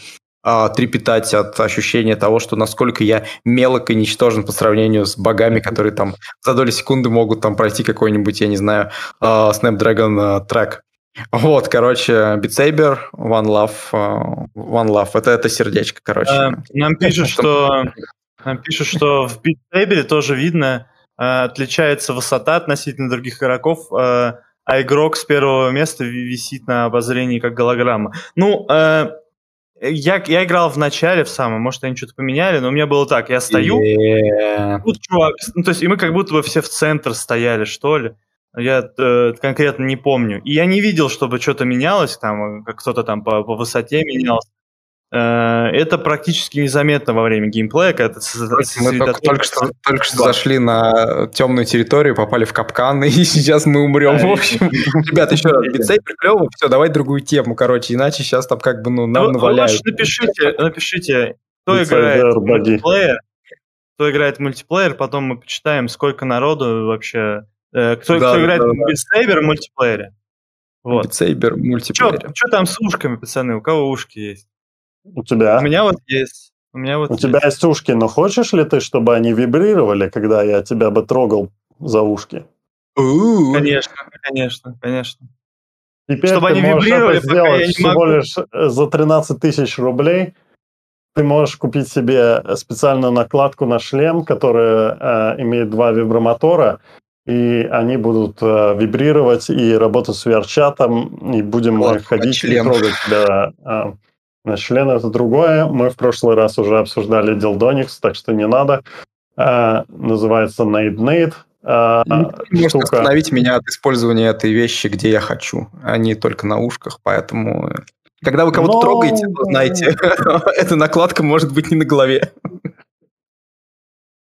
а, трепетать от ощущения того, что насколько я мелок и ничтожен по сравнению с богами, которые там за доли секунды могут там пройти какой-нибудь, я не знаю, а, Snapdragon а, трек. Вот, короче, Saber, One Love, One Love, это, это сердечко, короче. Нам пишут, что, нам пишут, что в Saber тоже видно, отличается высота относительно других игроков, а игрок с первого места висит на обозрении как голограмма. Ну, я, я играл в начале, в самом, может, они что-то поменяли, но у меня было так, я стою, yeah. тут чувак, ну, то есть, и мы как будто бы все в центр стояли, что ли. Я э, конкретно не помню. И я не видел, чтобы что-то менялось, там, как кто-то там по, по высоте менялся. Э, это практически незаметно во время геймплея, когда ты Мы только, только, что, только что зашли на темную территорию, попали в капкан, <laughs> и сейчас мы умрем. В общем, ребят, еще раз, <laughs> битсейпер клево, все, давай другую тему, короче, иначе сейчас там как бы, ну, нам наваляют. Напишите, напишите, кто играет в мультиплеер, кто играет в мультиплеер, потом мы почитаем, сколько народу вообще, э, кто, кто играет в битсейбер в мультиплеере. Вот. Битсейбер мультиплеере. Что там с ушками, пацаны, у кого ушки есть? У тебя? У меня вот есть. У, меня вот у есть. тебя есть ушки, но хочешь ли ты, чтобы они вибрировали, когда я тебя бы трогал за ушки? Конечно, конечно, конечно. Теперь чтобы они вибрировали, это сделать я всего могу. лишь э, за 13 тысяч рублей. Ты можешь купить себе специальную накладку на шлем, которая э, имеет два вибромотора, и они будут э, вибрировать и работать с VR-чатом, и будем вот, ходить и трогать тебя. Э, Член это другое. Мы в прошлый раз уже обсуждали Дилдоникс, так что не надо. А, называется Nade Nade. э, Может штука. остановить меня от использования этой вещи, где я хочу, а не только на ушках, поэтому... Когда вы кого-то Но... трогаете, знаете, <laughs> <laughs> эта накладка может быть не на голове.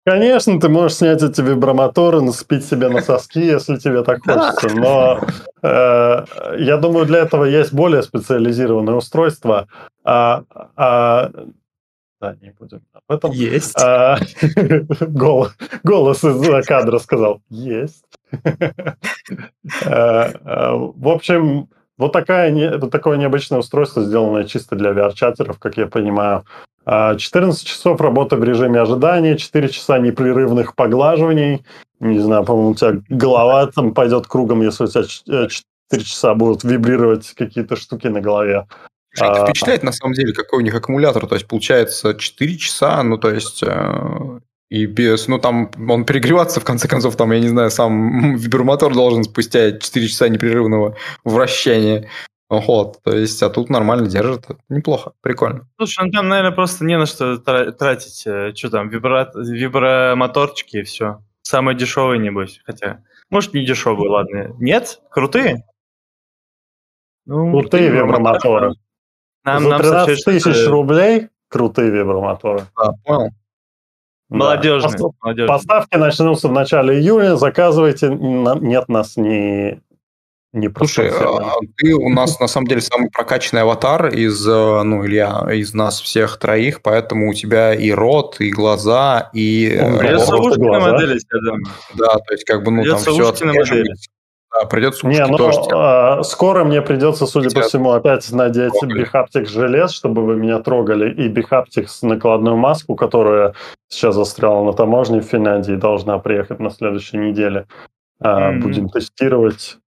Конечно, ты можешь снять эти вибромоторы, наспить себе на соски, если тебе так хочется, но э, я думаю, для этого есть более специализированные устройства. А, а, да, не будем об этом. Есть. А, <laughs> голос, голос из кадра сказал «есть». <laughs> Э, э, в общем, вот, такая, вот такое необычное устройство, сделанное чисто для VR-чатеров, как я понимаю. 14 а, часов работы в режиме ожидания, 4 часа непрерывных поглаживаний. Не знаю, по-моему, у тебя голова там пойдет кругом, если у тебя 4 э, часа будут вибрировать какие-то штуки на голове. Это а, впечатляет, на самом деле, какой у них аккумулятор. То есть, получается, 4 часа, ну, то есть, э, и без, ну, там, он перегреваться, в конце концов, там, я не знаю, сам <laughs> вибромотор должен спустя 4 часа непрерывного вращения. Вот, то есть, а тут нормально держит. Неплохо, прикольно. Слушай, ну там, наверное, просто не на что тратить. Э, что там, вибра... вибромоторчики и все. Самые дешевые, небось. Хотя, может, не дешевые, ладно. Нет? Крутые? Ну, крутые вибромоторы. Нам, За 13 тысяч что... рублей крутые вибромоторы. Да, понял. Молодежные, да. молодежные. Поставки начнутся в начале июня. Заказывайте. Нет нас не не Слушай, а, ты у нас на самом деле самый прокачанный аватар из, э, ну, Илья, из нас всех троих, поэтому у тебя и рот, и глаза, и... Э, придется ушки на модели Да, то есть как бы, ну, придется там все... Модели. Да, придется Не, ну, тоже а, скоро мне придется, судя по всему, опять надеть Бихаптик желез, чтобы вы меня трогали, и Бихаптик с накладную маску, которая сейчас застряла на таможне в Финляндии, должна приехать на следующей неделе. Mm-hmm. Будем тестировать.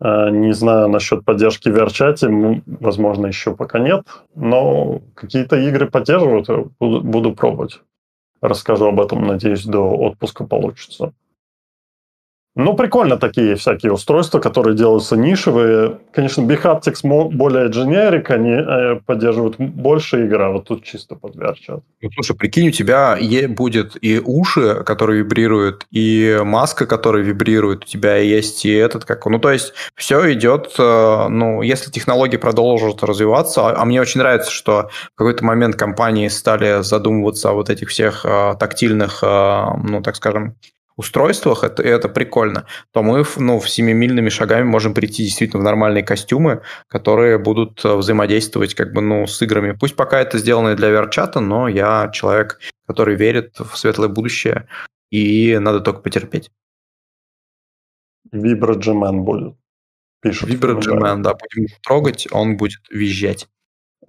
А, не знаю насчет поддержки в возможно, еще пока нет, но какие-то игры поддерживают, буду, буду пробовать. Расскажу об этом, надеюсь, до отпуска получится. Ну, прикольно такие всякие устройства, которые делаются нишевые. Конечно, Big Haptics более generic, они э, поддерживают больше игр, а вот тут чисто под VR-чат. Ну, слушай, прикинь, у тебя будет и уши, которые вибрируют, и маска, которая вибрирует, у тебя есть и этот, как... Ну, то есть, все идет, э, ну, если технологии продолжат развиваться, а, а мне очень нравится, что в какой-то момент компании стали задумываться о вот этих всех э, тактильных, ну, так скажем, устройствах, это, это прикольно, то мы ну, в семимильными шагами можем прийти действительно в нормальные костюмы, которые будут э, взаимодействовать как бы, ну, с играми. Пусть пока это сделано для VR-чата, но я человек, который верит в светлое будущее, и надо только потерпеть. Виброджимен будет. Пишет. Виброджимен, да, будем трогать, он будет визжать. <laughs>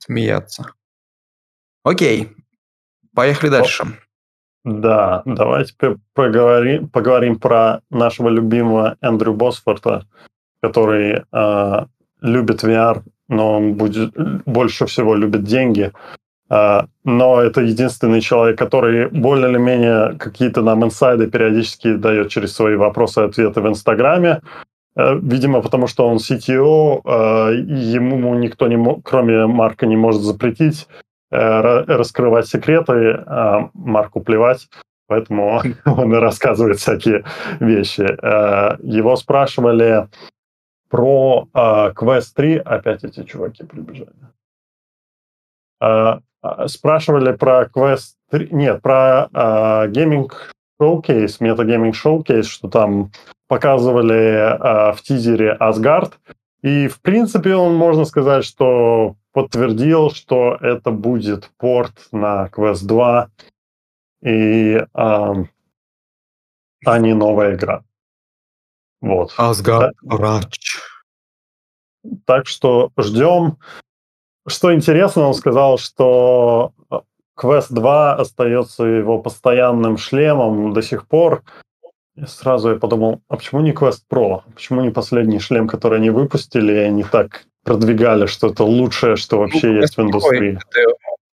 Смеяться. Окей, поехали дальше. Да, давайте поговорим, поговорим про нашего любимого Эндрю Босфорта, который э, любит VR, но он будет, больше всего любит деньги. Э, но это единственный человек, который более или менее какие-то нам инсайды периодически дает через свои вопросы и ответы в Инстаграме. Э, видимо, потому что он CTO, э, ему никто, не, кроме Марка, не может запретить раскрывать секреты, а Марку плевать, поэтому <laughs> он и рассказывает всякие вещи. Э, его спрашивали про э, Quest 3, опять эти чуваки прибежали. Спрашивали про Quest 3, нет, про Gaming Showcase, Metagaming Showcase, что там показывали в тизере Asgard, и, в принципе, он, можно сказать, что подтвердил, что это будет порт на Quest 2 и э, а не новая игра. Вот. Ratch. Так что ждем. Что интересно, он сказал, что Quest 2 остается его постоянным шлемом до сих пор. И сразу я подумал, а почему не Quest Pro? Почему не последний шлем, который они выпустили, и они так продвигали, что это лучшее, что вообще ну, есть в индустрии.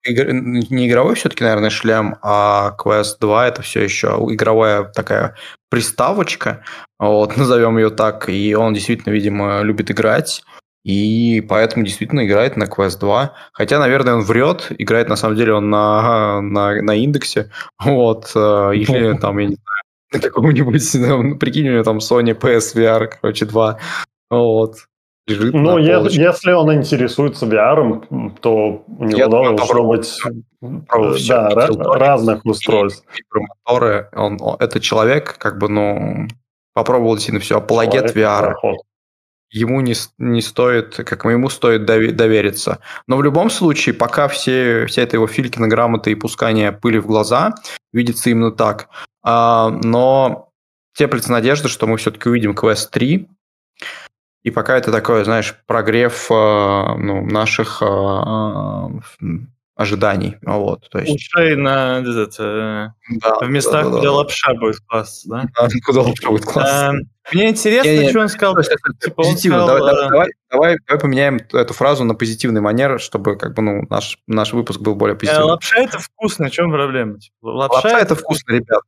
Это не игровой все-таки, наверное, шлем, а Quest 2 это все еще игровая такая приставочка, вот, <laughs> назовем ее так, и он действительно, видимо, любит играть, И поэтому действительно играет на Quest 2. Хотя, наверное, он врет. Играет, на самом деле, он на, на, на индексе. <laughs> Вот. Э, <laughs> или там, я не знаю, на каком-нибудь, ну, прикинь, у него там Sony PSVR, короче, 2. Вот. Лежит ну, если, если он интересуется VR, то у него должно быть да, разных устройств. Моторы, он, он, это человек, как бы, ну, попробовал действительно все, апологет VR. Проход ему не, не стоит, как ему стоит довериться. Но в любом случае, пока все, вся эта его Филькина грамота и пускание пыли в глаза видится именно так. А, но теплится надежда, что мы все-таки увидим Quest 3. И пока это такое, знаешь, прогрев а, ну, наших а, ожиданий. Вот, то есть... Ушей на этот, э, да, в местах, да, да, куда да. лапша будет класс, да? да <laughs> куда лапша будет класс. А, мне интересно, не, не, что он сказал. Типа, позитивно. Сказал, давай, э... давай, давай, давай поменяем эту фразу на позитивный манер, чтобы как бы ну наш наш выпуск был более позитивный. Э, лапша это вкусно, в чем проблема? Типа, лапша, лапша это вкусно, ребят.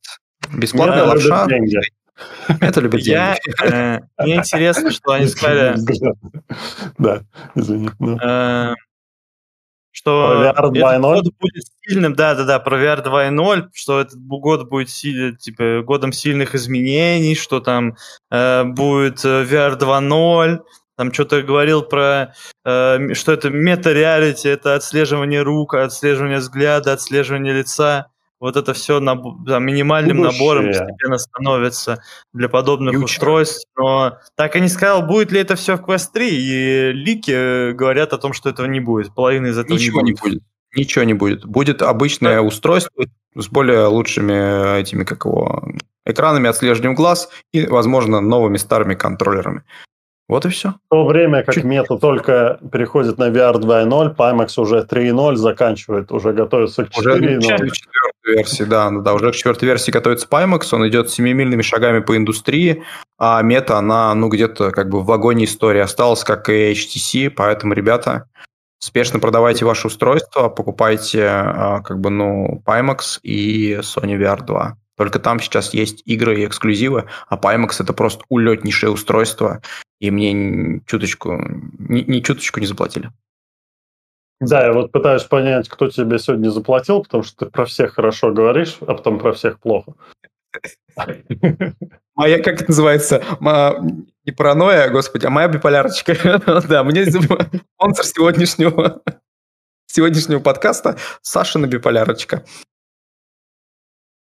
Бесплатная лапша. Это любят деньги. Э, мне интересно, что они сказали. Да, извини. Э, что VR 2.0? год будет сильным, да-да-да, про VR 2.0, что этот год будет типа, годом сильных изменений, что там э, будет э, VR 2.0, там что-то говорил про, э, что это мета-реалити, это отслеживание рук, отслеживание взгляда, отслеживание лица вот это все на, да, минимальным Будущее. набором постепенно становится для подобных Ючка. устройств. Но так и не сказал, будет ли это все в Quest 3, и лики э, говорят о том, что этого не будет. Половина из этого Ничего не будет. Не будет. Ничего не будет. Будет обычное да. устройство с более лучшими э, этими, как его, экранами отслеживанием глаз и, возможно, новыми старыми контроллерами. Вот и все. В то время как Чуть... мета только переходит на VR 2.0, Pimax уже 3.0 заканчивает, уже готовится к 4.0. Уже четвертой версии, да, да, уже к четвертой версии готовится Pimax, он идет семимильными шагами по индустрии, а мета, она, ну, где-то как бы в вагоне истории осталась, как и HTC, поэтому, ребята, спешно продавайте ваше устройство, покупайте а, как бы, ну, Pimax и Sony VR 2. Только там сейчас есть игры и эксклюзивы, а Pimax это просто улетнейшее устройство, и мне чуточку, ни, ни чуточку не заплатили. Да, я вот пытаюсь понять, кто тебе сегодня заплатил, потому что ты про всех хорошо говоришь, а потом про всех плохо. <laughs> Моя, как это называется, не паранойя, господи, а моя биполярочка. <laughs> Да, мне спонсор сегодняшнего сегодняшнего подкаста Сашина биполярочка.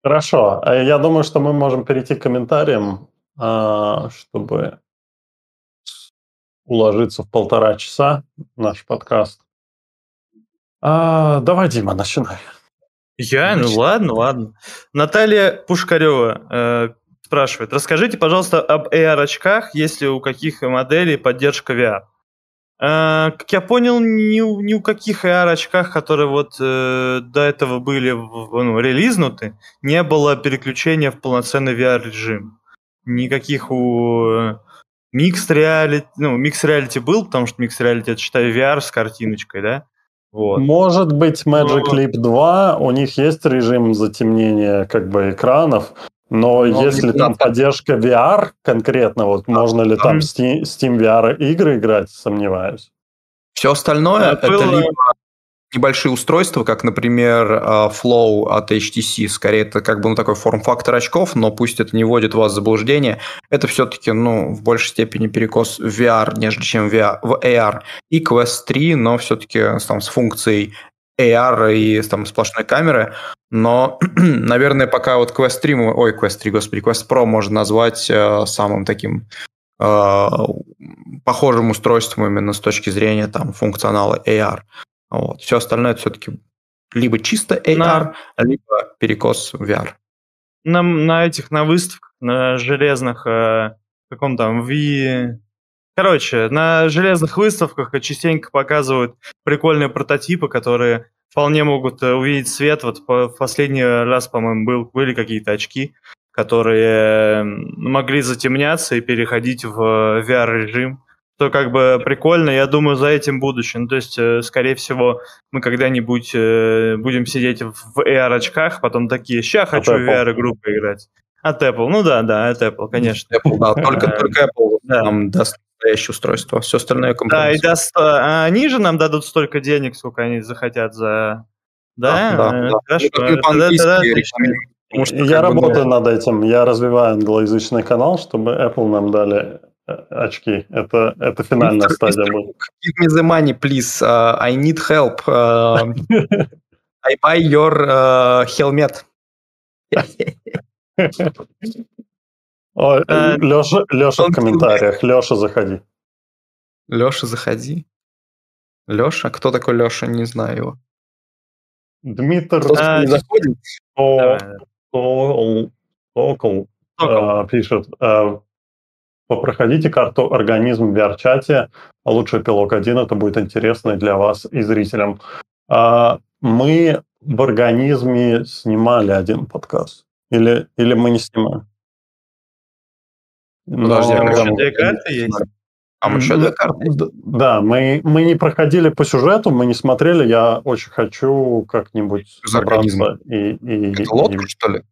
Хорошо. А я думаю, что мы можем перейти к комментариям, а, чтобы уложиться в полтора часа наш подкаст. А, давай, Дима, начинай. Я? Ну ладно, ладно. Наталья Пушкарева э, спрашивает. Расскажите, пожалуйста, об AR-очках, есть ли у каких моделей поддержка VR? Э, как я понял, ни, ни у каких AR-очках, которые вот э, до этого были ну, релизнуты, не было переключения в полноценный VR-режим. Никаких у Mixed Reality, ну, Mixed Reality был, потому что Mixed Reality, это, считай, VR с картиночкой, да? Вот. Может быть, Magic Leap 2, у них есть режим затемнения как бы экранов, но, Но если там надо. поддержка VR конкретно, вот а, можно ли там Steam, Steam VR игры играть, сомневаюсь. Все остальное это, это либо небольшие устройства, как, например, а, Flow от HTC, скорее это как бы ну, такой форм-фактор очков, но пусть это не вводит вас в заблуждение, это все-таки ну, в большей степени перекос в VR, нежели чем в, AR. И Quest 3, но все-таки там, с функцией AR и там сплошной камеры, но, <clears throat> наверное, пока вот Quest 3, ой, Quest 3, господи, Quest Pro можно назвать э, самым таким э, похожим устройством именно с точки зрения там функционала AR. Вот. Все остальное все-таки либо чисто AR, на... либо перекос VR. На, на этих, на выставках, на железных, э, каком там, V, Короче, на железных выставках частенько показывают прикольные прототипы, которые вполне могут э, увидеть свет. Вот в последний раз, по-моему, был, были какие-то очки, которые могли затемняться и переходить в VR-режим. Что как бы прикольно, я думаю, за этим будущее. Ну, то есть, э, скорее всего, мы когда-нибудь э, будем сидеть в AR-очках, потом такие, ща хочу в VR-игру поиграть. От Apple, ну да, да, от Apple, конечно. Apple, да, <laughs> только, только Apple нам даст настоящее устройство. Все остальное компромисс. Да, и даст, а они же нам дадут столько денег, сколько они захотят за... Да, да, да. Хорошо. Ну, тогда, тогда, Потому что, я работаю бы... над этим. Я развиваю англоязычный канал, чтобы Apple нам дали очки. Это, это финальная Mr. стадия. Mr. Give me the money, please. Uh, I need help. Uh, I buy your uh, helmet. Uh, Леша, Леша в комментариях. Леша, заходи. Леша, заходи. Леша? Кто такой Леша? Не знаю его. Дмитрий а, не заходит. О, Сокол э, пишет, э, проходите карту организм в VR-чате, а лучше пилок 1, это будет интересно для вас и зрителям. Э, мы в организме снимали один подкаст. Или, или мы не снимаем? Подожди, Но... а две карты есть? А мы еще две карты? Да, мы, мы не проходили по сюжету, мы не смотрели. Я очень хочу как-нибудь собраться и, и... Это лодка, и... что ли?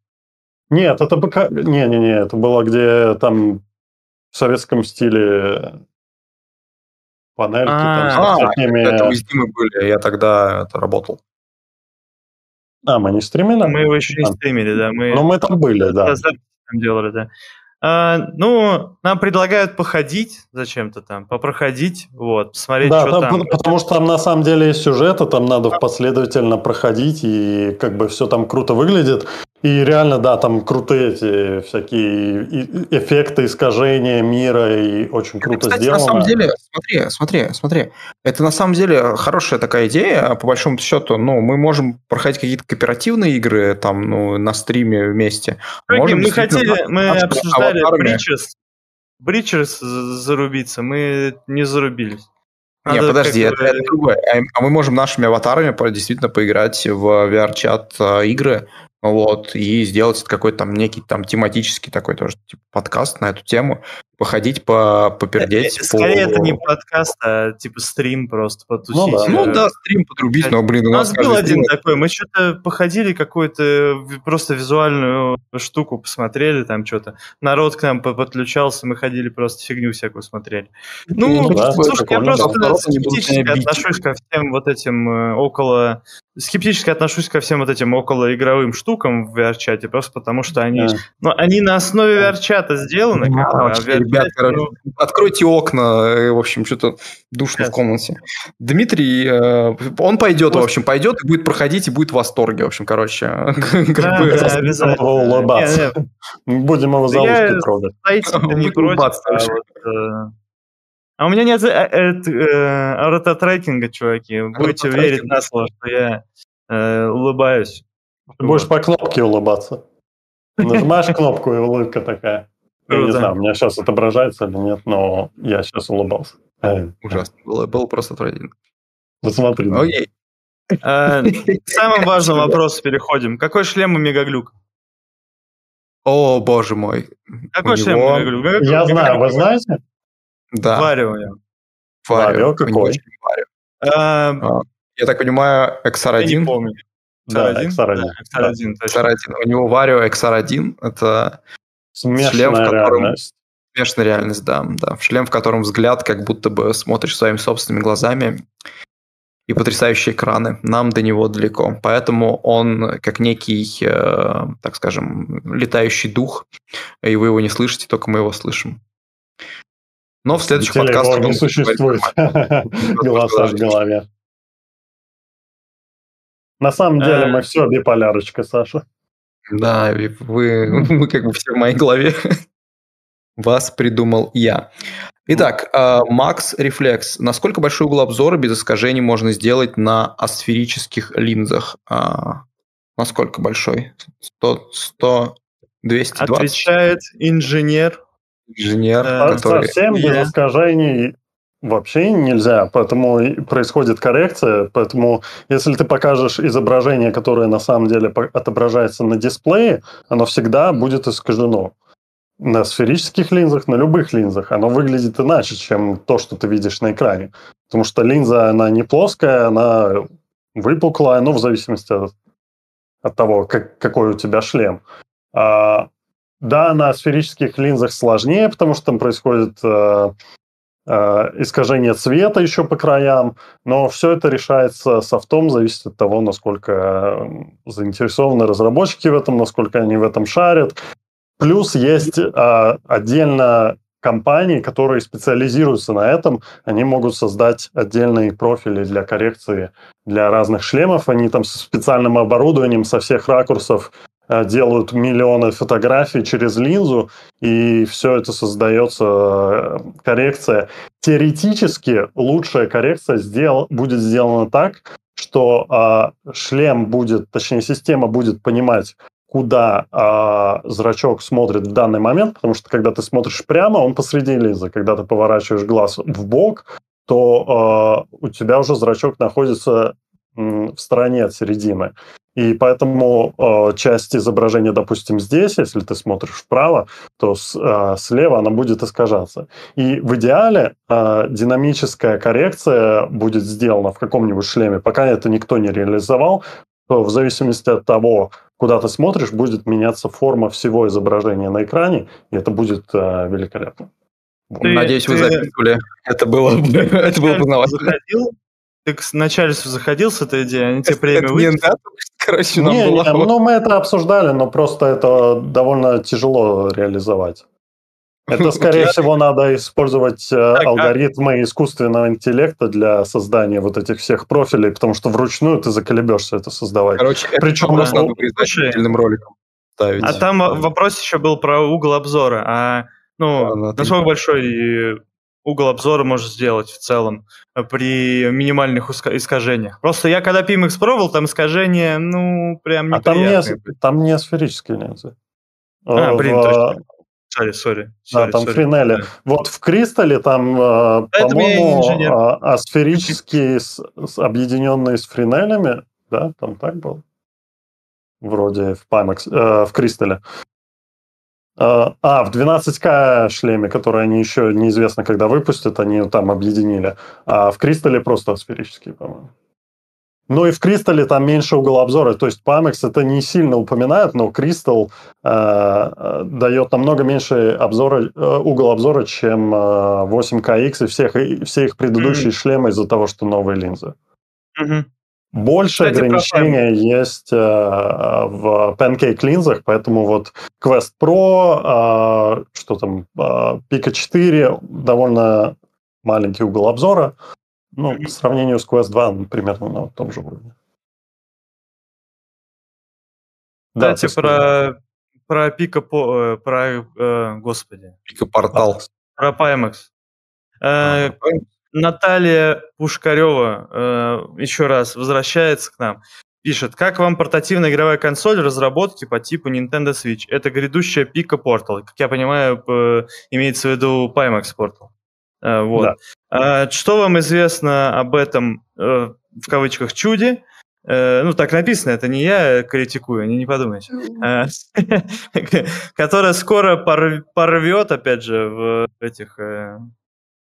Нет, это БК... Не-не-не, это было, где там в советском стиле панельки там с а, всякими... Это мы с Димой были, я тогда это работал. А, мы не стримили? Мы его еще не стримили, да. Мы... Но мы там были, да. Там делали, да. А, ну, нам предлагают походить зачем-то там, попроходить, вот, посмотреть, да, что там. Потому что там на самом деле есть сюжет, и там надо последовательно проходить, и как бы все там круто выглядит. И реально, да, там крутые эти всякие эффекты искажения мира, и очень круто это, кстати, сделано. на самом деле, смотри, смотри, смотри, это на самом деле хорошая такая идея, по большому счету, ну, мы можем проходить какие-то кооперативные игры там, ну, на стриме вместе. Можем мы хотели, мы обсуждали Breaches, Breaches зарубиться, мы не зарубились. Надо Не, подожди, это, это другое. А, а мы можем нашими аватарами действительно поиграть в VR-чат а, игры, вот, и сделать какой-то там некий там тематический такой тоже типа, подкаст на эту тему, походить, по, попердеть. Э, скорее, по... это не подкаст, а типа стрим просто потусить. Ну да, ну, да стрим подрубить, но, блин, у нас... У нас был один такой, мы что-то походили, какую-то просто визуальную штуку посмотрели, там что-то. Народ к нам подключался, мы ходили просто фигню всякую смотрели. Ну, ну да, слушай, я просто скептически отношусь ко всем вот этим э, около скептически отношусь ко всем вот этим около игровым штукам в VR-чате, просто потому что они, да. ну, они на основе VR-чата сделаны. Ну, а ребят, короче, ну... откройте окна, в общем, что-то душно Сейчас. в комнате. Дмитрий, э, он пойдет, в общем, пойдет и будет проходить, и будет в восторге, в общем, короче. <laughs> Да, да, обязательно. улыбаться. Будем его за ушки трогать. не против, а вот... У меня нет э, э, э, рототрекинга, чуваки. Будете верить на слово, что я э, улыбаюсь. Ты будешь по кнопке улыбаться. Нажимаешь кнопку, и улыбка такая. Я не знаю, у меня сейчас отображается или нет, но я сейчас улыбался. Ужасно. Было, было просто отвратительно. Посмотри. Окей. К самому важному вопросу переходим. Какой шлем у Мегаглюк? О, боже мой. Какой шлем у Мегаглюк? Я знаю, вы знаете? Да. Варио. Варио какой? А, я так понимаю, XR1? Я не помню. Да, XR1. XR1, XR1. У него Варио XR1. Это Смешная шлем, в котором... реальность. Смешная реальность, да, да. Шлем, в котором взгляд как будто бы смотришь своими собственными глазами и потрясающие экраны. Нам до него далеко. Поэтому он как некий, э, так скажем, летающий дух, и вы его не слышите, только мы его слышим. Но в следующих подкастах... не существует <laughs> голоса в голове. На самом деле мы все биполярочка, Саша. Да, вы, <laughs> вы как бы все в моей голове. Вас придумал я. Итак, Max Reflex. Насколько большой угол обзора без искажений можно сделать на асферических линзах? А, насколько большой? 100, 100, 220? Отвечает инженер инженер, э, который... Совсем без искажений вообще нельзя, поэтому происходит коррекция, поэтому если ты покажешь изображение, которое на самом деле отображается на дисплее, оно всегда будет искажено. На сферических линзах, на любых линзах оно выглядит иначе, чем то, что ты видишь на экране. Потому что линза, она не плоская, она выпуклая, ну, в зависимости от, от того, как, какой у тебя шлем. А да, на сферических линзах сложнее, потому что там происходит э, э, искажение цвета еще по краям, но все это решается софтом, зависит от того, насколько заинтересованы разработчики в этом, насколько они в этом шарят. Плюс есть э, отдельно компании, которые специализируются на этом, они могут создать отдельные профили для коррекции для разных шлемов. Они там с специальным оборудованием со всех ракурсов э, делают миллионы фотографий через линзу, и все это создается э, коррекция. Теоретически лучшая коррекция сдел, будет сделана так, что э, шлем будет, точнее система будет понимать, куда а, зрачок смотрит в данный момент, потому что когда ты смотришь прямо, он посреди линзы. Когда ты поворачиваешь глаз в бок, то а, у тебя уже зрачок находится в стороне от середины. И поэтому э, часть изображения, допустим, здесь, если ты смотришь вправо, то с, э, слева она будет искажаться. И в идеале э, динамическая коррекция будет сделана в каком-нибудь шлеме. Пока это никто не реализовал, то в зависимости от того, куда ты смотришь, будет меняться форма всего изображения на экране, и это будет э, великолепно. Ты, Надеюсь, ты... вы записывали. Это было, <laughs> это было познавательно. Заходил, ты к начальству заходил с этой идеей, они тебе премию выписали? Да, короче, нам не, было... не, ну мы это обсуждали, но просто это довольно тяжело реализовать. <laughs> Это, скорее всего, надо использовать э, так, алгоритмы а... искусственного интеллекта для создания вот этих всех профилей, потому что вручную ты заколебешься это создавать. Короче, Причем это просто надо признать роликом ставить. А там вопрос еще был про угол обзора. А ну, а, насколько большой угол обзора можешь сделать в целом при минимальных искажениях? Просто я когда PMX пробовал, там искажения, ну, прям не А там не, там не сферические линзы. А, блин, в, точно. Сори, сори. Да, там sorry. Френели. Да. Вот в Кристалле там, э, по-моему, а, асферические, с, с, объединенные с френелями, да, там так было? Вроде в Pimax, э, в Кристалле. Э, а, в 12К шлеме, который они еще неизвестно когда выпустят, они там объединили. А в Кристалле просто сферические, по-моему. Ну и в Кристалле там меньше угол обзора. То есть Pamex это не сильно упоминает, но Crystal э, э, дает намного меньше обзора, э, угол обзора, чем э, 8KX и всех, и все их предыдущие mm-hmm. шлемы из-за того, что новые линзы. Mm-hmm. Больше Кстати, ограничения есть э, в Pancake линзах, поэтому вот Quest Pro, э, что там, э, Pico 4, довольно маленький угол обзора. Ну, по сравнению с Quest 2, ну, примерно на том же уровне. Кстати, да, про, про Пика, по, э, про, э, господи. Пика Портал. Про Pimax. Э, Наталья Пушкарева э, еще раз возвращается к нам. Пишет, как вам портативная игровая консоль разработки по типу Nintendo Switch? Это грядущая Пика Portal. Как я понимаю, имеется в виду Pimax Portal. Э, вот. Да. А, что вам известно об этом, э, в кавычках, чуде? Э, ну, так написано, это не я критикую, не, не подумайте. <laughs> Которая скоро порвет, опять же, в этих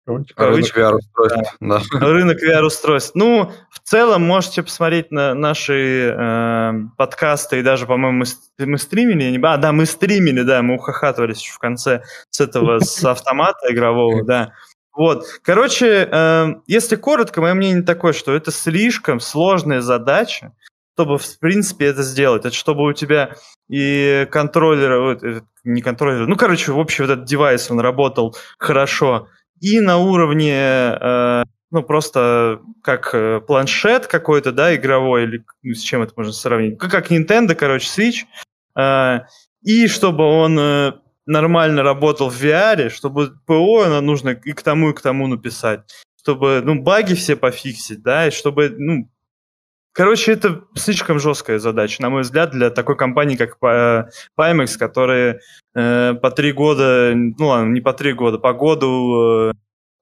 Рынок VR-устройств. Да. Да. Рынок VR-устройств. Ну, в целом, можете посмотреть на наши э, подкасты, и даже, по-моему, мы, мы стримили. Не... А, да, мы стримили, да, мы ухахатывались в конце с этого, с <laughs> автомата игрового, да. Вот, короче, э, если коротко, мое мнение такое, что это слишком сложная задача, чтобы, в принципе, это сделать. Это чтобы у тебя и контроллер, вот, не контроллер, ну, короче, в общем, вот этот девайс, он работал хорошо и на уровне, э, ну, просто как э, планшет какой-то, да, игровой, или ну, с чем это можно сравнить, как, Nintendo, короче, Switch, э, и чтобы он э, нормально работал в VR, чтобы ПО нужно и к тому, и к тому написать. Чтобы, ну, баги все пофиксить, да, и чтобы, ну, Короче, это слишком жесткая задача, на мой взгляд, для такой компании, как Pimax, которые э, по три года, ну ладно, не по три года, по году э,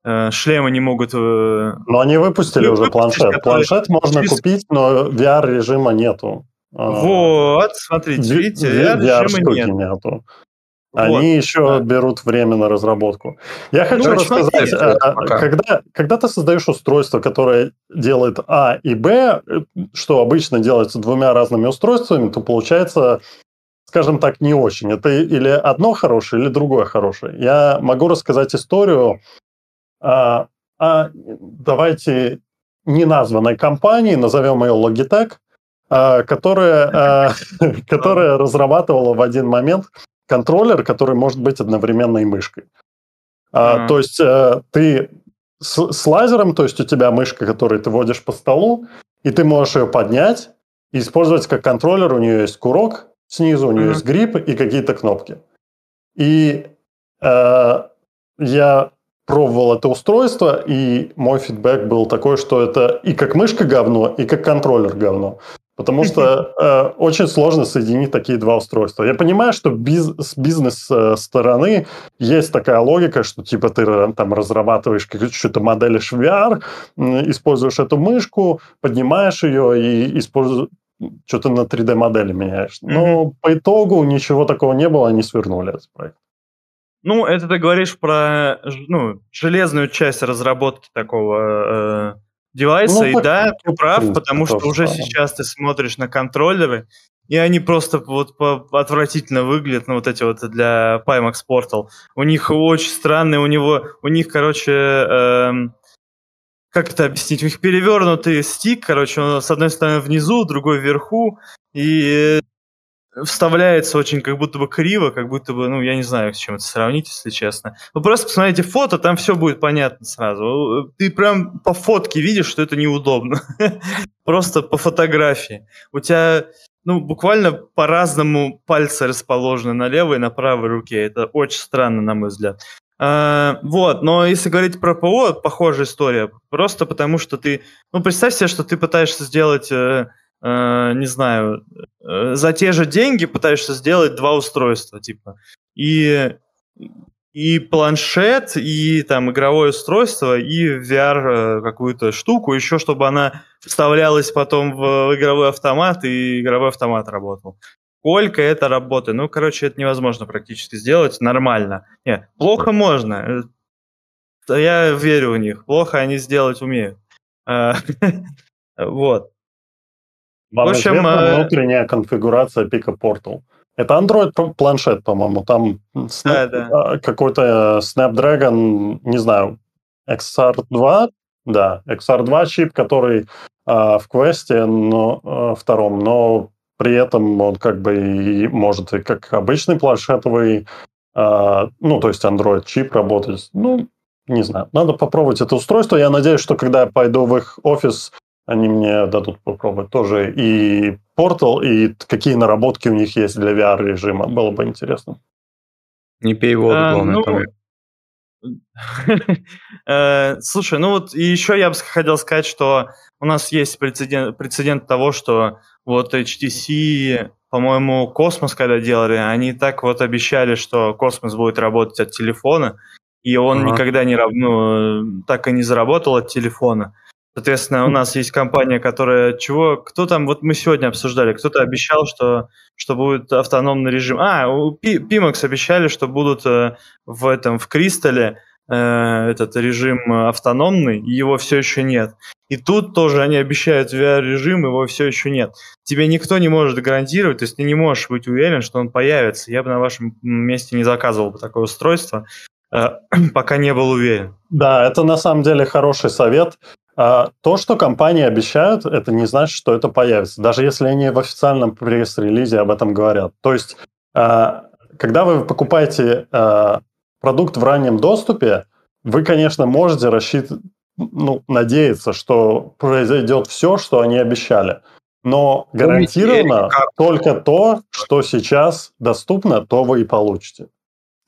э шлемы не могут... Э, но они выпустили ну, уже планшет. Который... Планшет можно через... купить, но VR-режима нету. А, вот, смотрите, видите, VR-режима нет. нету. Они вот, еще да. берут время на разработку. Я хочу ну, рассказать, а, когда, когда ты создаешь устройство, которое делает А и Б, что обычно делается двумя разными устройствами, то получается, скажем так, не очень. Это или одно хорошее, или другое хорошее. Я могу рассказать историю а, а давайте неназванной компании, назовем ее Logitech, а, которая, а, <laughs> которая разрабатывала в один момент контроллер, который может быть одновременно и мышкой. А, то есть а, ты с, с лазером, то есть у тебя мышка, которую ты водишь по столу, и ты можешь ее поднять и использовать как контроллер. У нее есть курок снизу, у нее mm-hmm. есть грипп и какие-то кнопки. И э, я пробовал это устройство, и мой фидбэк был такой, что это и как мышка говно, и как контроллер говно. Потому что <laughs> э, очень сложно соединить такие два устройства. Я понимаю, что биз, с бизнес-стороны есть такая логика, что типа ты э, там разрабатываешь какую-то модель VR, используешь эту мышку, поднимаешь ее и используешь что-то на 3D-модели меняешь. Но mm-hmm. по итогу ничего такого не было, они свернули этот проект. Ну, это ты говоришь про ну, железную часть разработки такого э, девайса, ну, и да, ты прав, потому что уже самое. сейчас ты смотришь на контроллеры, и они просто вот отвратительно выглядят, ну, вот эти вот для Pimax Portal. У них очень странные, у него, у них, короче, эм, как это объяснить, у них перевернутый стик, короче, он с одной стороны внизу, другой вверху, и вставляется очень как будто бы криво, как будто бы, ну, я не знаю, с чем это сравнить, если честно. Вы просто посмотрите фото, там все будет понятно сразу. Ты прям по фотке видишь, что это неудобно. <laughs> Просто по фотографии. У тебя, ну, буквально по-разному пальцы расположены на левой и на правой руке. Это очень странно, на мой взгляд. А, вот, но если говорить про ПО, похожая история. Просто потому что ты, ну, представь себе, что ты пытаешься сделать э, не знаю, э, за те же деньги пытаешься сделать два устройства, типа. И, и планшет, и там игровое устройство, и VR э, какую-то штуку, еще чтобы она вставлялась потом в игровой автомат, и игровой автомат работал. Сколько это работы? Ну, короче, это невозможно практически сделать нормально. Не, плохо можно. Э, я верю в них. Плохо они сделать умеют. <laughs> Вот. Вам в общем, известна э... внутренняя конфигурация Pico Portal. Это Android планшет, по-моему. Там да, да. А, какой-то Snapdragon, не знаю, XR2, да, XR2 чип, который э, в квесте но, э, втором, но при этом он как бы и может и как обычный планшетовый, э, ну, то есть Android чип работать. Ну, не знаю, надо попробовать это устройство. Я надеюсь, что когда я пойду в их офис они мне дадут попробовать тоже и Portal, и какие наработки у них есть для VR-режима. Было бы интересно. Не пей воду, а, главное, ну... <laughs> Э, слушай, ну вот и еще я бы хотел сказать, что у нас есть прецедент, прецедент того, что вот HTC, по-моему, Космос, когда делали, они так вот обещали, что Космос будет работать от телефона, и он ага. никогда не ну, так и не заработал от телефона. Соответственно, у нас есть компания, которая чего, кто там, вот мы сегодня обсуждали, кто-то обещал, что, что будет автономный режим. А, у Pimax обещали, что будут э, в этом, в Кристалле э, этот режим автономный, его все еще нет. И тут тоже они обещают VR-режим, его все еще нет. Тебе никто не может гарантировать, то есть ты не можешь быть уверен, что он появится. Я бы на вашем месте не заказывал бы такое устройство, э, <clears throat> пока не был уверен. Да, это на самом деле хороший совет. А, то, что компании обещают, это не значит, что это появится, даже если они в официальном пресс-релизе об этом говорят. То есть, а, когда вы покупаете а, продукт в раннем доступе, вы, конечно, можете рассчитывать, ну, надеяться, что произойдет все, что они обещали. Но гарантированно только то, что сейчас доступно, то вы и получите.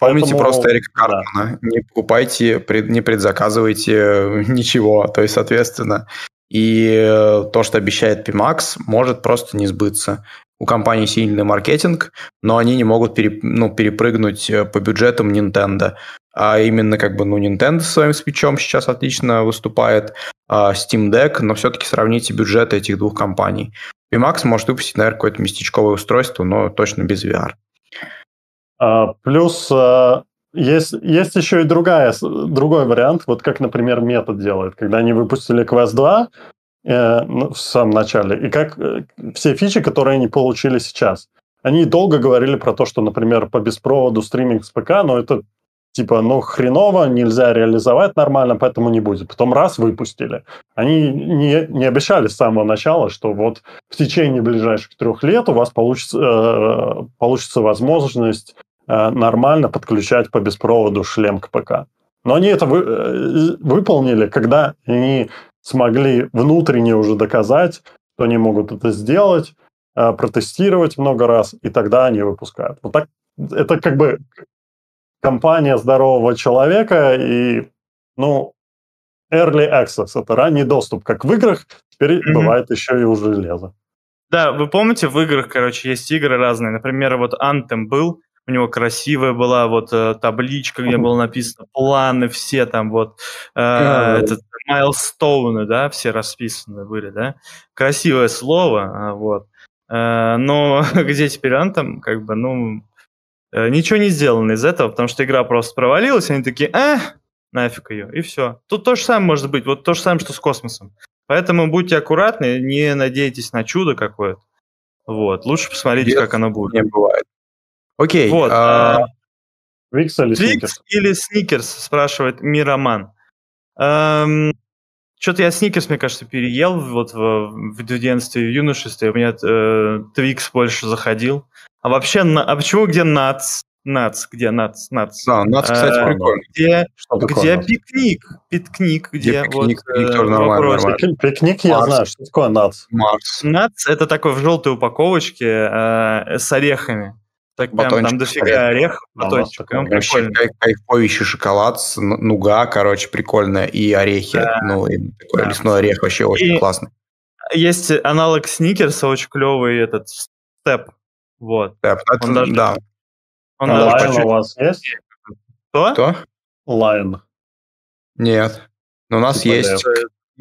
Помните Поэтому, просто Эрика Картмана. Да. Не покупайте, пред, не предзаказывайте <laughs> ничего. То есть, соответственно, и э, то, что обещает Pimax, может просто не сбыться. У компании сильный маркетинг, но они не могут пере, ну, перепрыгнуть э, по бюджетам Nintendo. А именно как бы, ну, Nintendo своим спичом сейчас отлично выступает, а Steam Deck, но все-таки сравните бюджеты этих двух компаний. Pimax может выпустить, наверное, какое-то местечковое устройство, но точно без VR. А, плюс а, есть, есть еще и другая, другой вариант, вот как, например, метод делает, когда они выпустили Quest 2 э, ну, в самом начале, и как э, все фичи, которые они получили сейчас. Они долго говорили про то, что, например, по беспроводу стриминг с ПК, но это типа, ну, хреново, нельзя реализовать нормально, поэтому не будет. Потом раз выпустили. Они не, не обещали с самого начала, что вот в течение ближайших трех лет у вас получится, э, получится возможность нормально подключать по беспроводу шлем к ПК. Но они это вы, э, выполнили, когда они смогли внутренне уже доказать, что они могут это сделать, э, протестировать много раз, и тогда они выпускают. Вот так это как бы компания здорового человека и, ну, early access, это ранний доступ, как в играх, теперь mm-hmm. бывает еще и у железа. Да, вы помните, в играх, короче, есть игры разные. Например, вот Anthem был, у него красивая была вот э, табличка, где было написано планы все там вот, э, майлстоуны, да, все расписаны были, да. Красивое слово, а, вот. Э, но <laughs> где теперь Anthem, как бы, ну, ничего не сделано из этого, потому что игра просто провалилась, они такие, э, нафиг ее, и все. Тут то же самое может быть, вот то же самое, что с космосом. Поэтому будьте аккуратны, не надейтесь на чудо какое-то. Вот, лучше посмотрите, Нет, как оно будет. Не бывает. Окей. Вот. А... Твикс или Сникерс? или Сникерс, спрашивает Мироман. Эм, что-то я Сникерс, мне кажется, переел вот в, в детстве, в юношестве. У меня э, Твикс больше заходил. А вообще, на, а почему где нац? Нац, где нац, нац? Да, нац, кстати, а, прикольно. Где, где пикник? Пикник, где, где пикник, вот, пикник, тоже нормально, нормально. Пикник я Марс. знаю, что такое нац. Марс. Нац это такой в желтой упаковочке э, с орехами. Так прям там дофига орех, батончик. Он прикольный. Кайфовейший шоколад, нуга, короче, прикольная, и орехи. Да. Ну, и такой да. лесной орех вообще очень и классный. Есть аналог сникерса, очень клевый этот степ. Вот. Да, он даже, да. Он даже Lion у вас есть? Кто? Кто? Lion. Нет. Но у нас типа есть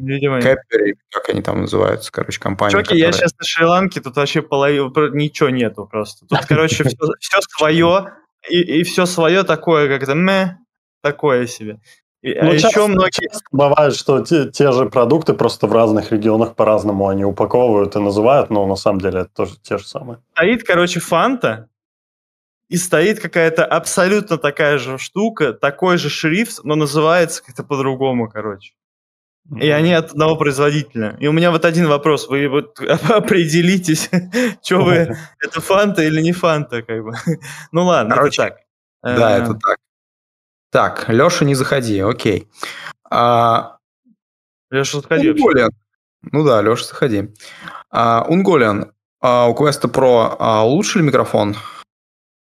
Видимо, Кэппери, как они там называются, короче, компания. Чуваки, которая... я сейчас на Шри-Ланке, тут вообще половина, ничего нету просто. Тут, короче, все, все свое, и, и все свое такое, как-то мэ, такое себе. И, а ну, а часто, еще многие... часто бывает, что те, те же продукты просто в разных регионах по-разному они упаковывают и называют, но на самом деле это тоже те же самые. Стоит, короче, фанта, и стоит какая-то абсолютно такая же штука, такой же шрифт, но называется как-то по-другому, короче. И они от одного производителя. И у меня вот один вопрос. Вы вот <laughs> определитесь, <laughs> что вы, <laughs> это фанта или не фанта, как бы. Ну ладно, Короче, это так. Да, это так. Так, Леша, не заходи, окей. А, Леша, заходи. Унголиан. Ну да, Леша, заходи. А, Унголиан, а у Quest Pro а, улучшили микрофон?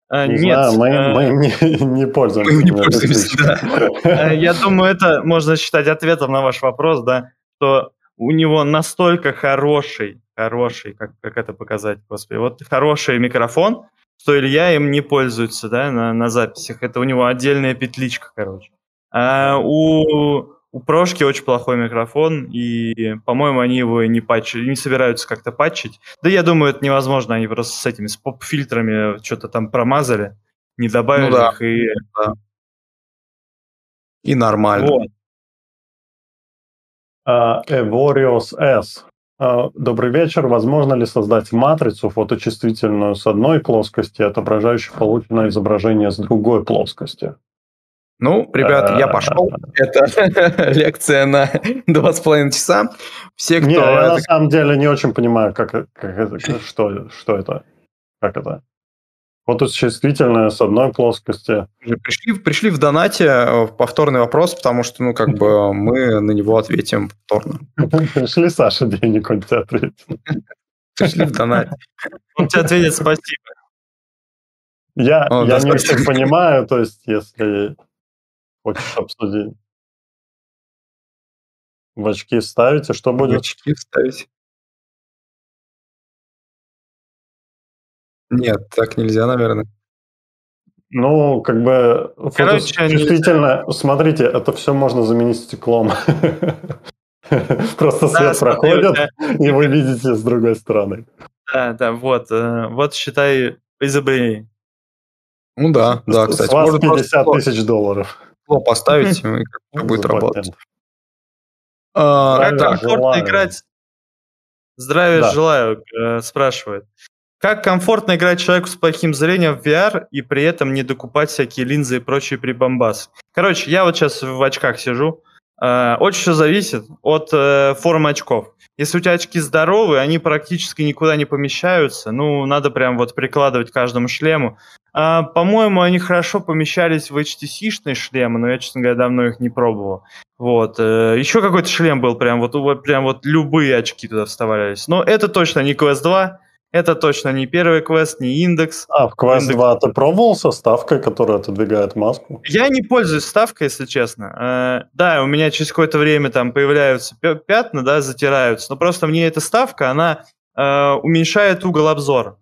А, не нет. Знаю, мы, а... мы не, <laughs> не пользуемся. Мы не пользуемся, да. А, я думаю, это можно считать ответом на ваш вопрос, да, что у него настолько хороший, хороший, как, как это показать, господи, вот хороший микрофон, что Илья им не пользуется, да, на, на записях. Это у него отдельная петличка, короче. А у, у Прошки очень плохой микрофон, и, по-моему, они его не патчили, не собираются как-то патчить. Да я думаю, это невозможно, они просто с этими, с поп-фильтрами что-то там промазали, не добавили ну, да. их, и... Да. И нормально. Вот. Uh, Evorios S а, добрый вечер. Возможно ли создать матрицу фоточувствительную с одной плоскости, отображающую полученное изображение с другой плоскости? Ну, ребят, я пошел. Это <laughs> лекция на <laughs> два с половиной часа. Все, кто... Не, я на самом деле не очень понимаю, как, как это, что, что это, как это. Вот тут чувствительное с одной плоскости. Пришли, пришли в донате э, повторный вопрос, потому что, ну, как бы <laughs> мы на него ответим повторно. Пришли, Саша, денег, он тебе ответит. Пришли в донате. Он тебе ответит спасибо. Я, О, я не очень понимаю, то есть, если хочешь обсудить. В очки ставите, что будет? В очки вставить. Нет, так нельзя, наверное. Ну, как бы Короче, чувствительно. Нельзя. Смотрите, это все можно заменить стеклом. <laughs> Просто свет проходит, и вы видите с другой стороны. Да, да, вот. Э, вот считай изобретение. Ну да, да, кстати. С вас 50 тысяч долларов. Поставить, и как будет работать. А, так, комфортно играть. Здравия желаю, э, спрашивает. Как комфортно играть человеку с плохим зрением в VR и при этом не докупать всякие линзы и прочие прибамбасы? Короче, я вот сейчас в очках сижу. Э, очень все зависит от э, формы очков. Если у тебя очки здоровые, они практически никуда не помещаются. Ну, надо прям вот прикладывать каждому шлему. А, по-моему, они хорошо помещались в HTC-шные шлемы, но я, честно говоря, давно их не пробовал. Вот. Э, еще какой-то шлем был, прям вот, прям вот любые очки туда вставлялись. Но это точно не Quest 2, это точно не первый квест, не индекс. А, в Quest индекс... 2 ты пробовал со ставкой, которая отодвигает маску? Я не пользуюсь ставкой, если честно. Э, да, у меня через какое-то время там появляются пятна, да, затираются, но просто мне эта ставка, она э, уменьшает угол обзора.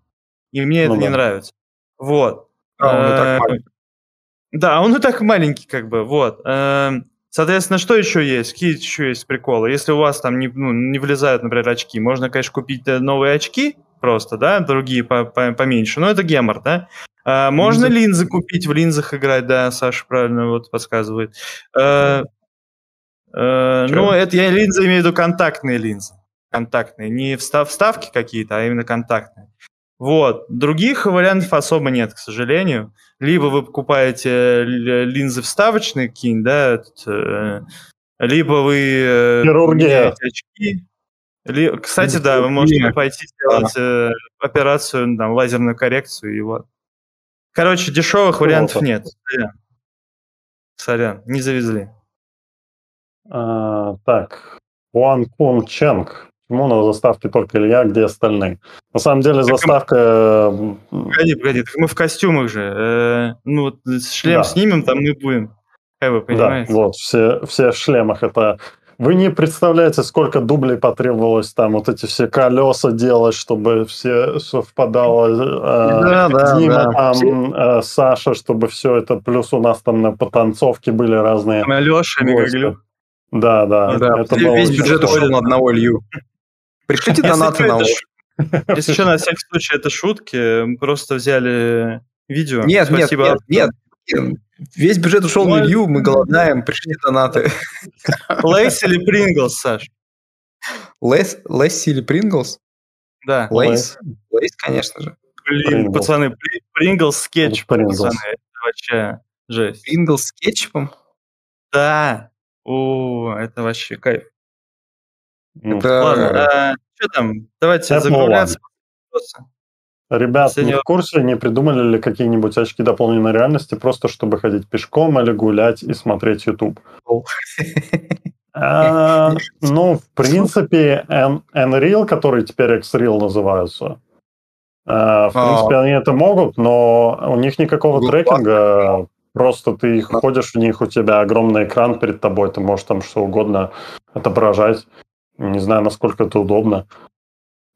И мне ну, это да. не нравится. Вот. А, он и так э, маленький. Да, он и так маленький, как бы, вот. Соответственно, что еще есть? Какие еще есть приколы? Если у вас там не, ну, не влезают, например, очки, можно, конечно, купить новые очки просто, да, другие по -по поменьше, но это гемор, да? А, можно линзы. линзы купить, в линзах играть, да, Саша правильно вот подсказывает. А, а, ну, это я линзы имею в виду контактные линзы. Контактные, не встав вставки какие-то, а именно контактные. Вот. Других вариантов особо нет, к сожалению. Либо вы покупаете линзы вставочные какие-нибудь, да, э, либо вы э, Хирургия. очки. Ли... Кстати, да, вы можете пойти сделать э, операцию, там, лазерную коррекцию и вот. Короче, дешевых вариантов нет. Сорян. Сорян, не завезли. А, так, Хуан Кун Ченг Почему на заставке только Илья, где остальные? На самом деле так заставка... Мы... Погоди, погоди, мы в костюмах же. Э, ну, шлем да. снимем, там мы будем. Вы понимаете? Да, вот, все, все в шлемах. Это вы не представляете, сколько дублей потребовалось там вот эти все колеса делать, чтобы все совпадало. Э, да, да, Дима, да. Там, э, Саша, чтобы все это. Плюс у нас там на потанцовке были разные. Леша, Мегаглю. Да, да. да это весь бюджет ушел на одного Илью. Пришлите донаты на <laughs> Если что, на всякий случай, это шутки. Мы просто взяли видео. Нет, Спасибо. нет, нет. Весь бюджет ушел на Илью, мы голодаем, пришли донаты. <laughs> Лейс или Принглс, Саш? Лейс, Лейс или Принглс? Да. Лейс. Лейс, конечно же. Блин, Pringles. пацаны, Принглс с кетчупом, пацаны, это вообще жесть. Принглс с кетчупом? Да. О, это вообще кайф. Ну, это... Ладно, а, что там? Давайте закругляться. Ребят, не в курсе, не придумали ли какие-нибудь очки дополненной реальности, просто чтобы ходить пешком или гулять и смотреть YouTube? А, ну, в принципе, Unreal, который теперь X-Real называются, а, в принципе, они это могут, но у них никакого трекинга, просто ты ходишь в них, у тебя огромный экран перед тобой, ты можешь там что угодно отображать. Не знаю, насколько это удобно.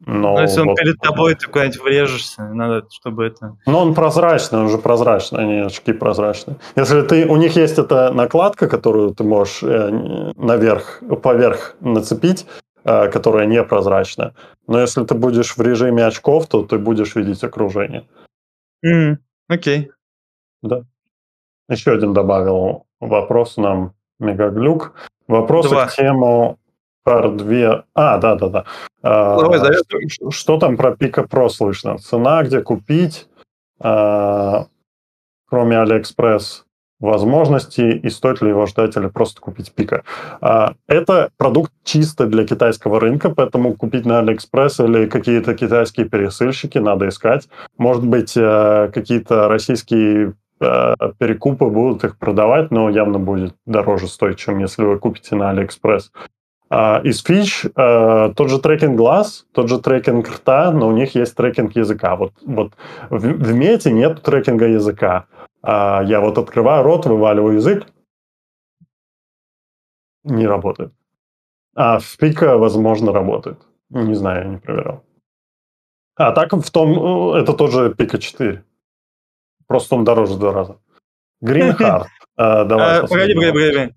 Но ну, если он вот, перед тобой, ты куда-нибудь врежешься, надо, чтобы это... Ну, он прозрачный, он же прозрачный, они очки прозрачные. Если ты... У них есть эта накладка, которую ты можешь э, наверх, поверх нацепить, э, которая непрозрачная. Но если ты будешь в режиме очков, то ты будешь видеть окружение. Mm, окей. Okay. Да. Еще один добавил вопрос нам Мегаглюк. Вопросы Два. к тему Пар 2. А, да, да, да. А, Давай, что, что там про Pico Pro слышно? Цена, где купить, а, кроме Алиэкспресс, возможности и стоит ли его ждать или просто купить Pico. А, это продукт чисто для китайского рынка, поэтому купить на Алиэкспресс или какие-то китайские пересыльщики надо искать. Может быть, э, какие-то российские э, перекупы будут их продавать, но явно будет дороже стоить, чем если вы купите на Алиэкспресс. Uh, из фич uh, тот же трекинг глаз, тот же трекинг рта, но у них есть трекинг языка. Вот, вот в, в мете нет трекинга языка. Uh, я вот открываю рот, вываливаю язык, не работает. А в Pico, возможно, работает. Не знаю, я не проверял. А так в том, это тоже Pico 4. Просто он дороже в два раза. Green <laughs> Heart. Давай. Погоди, погоди, погоди.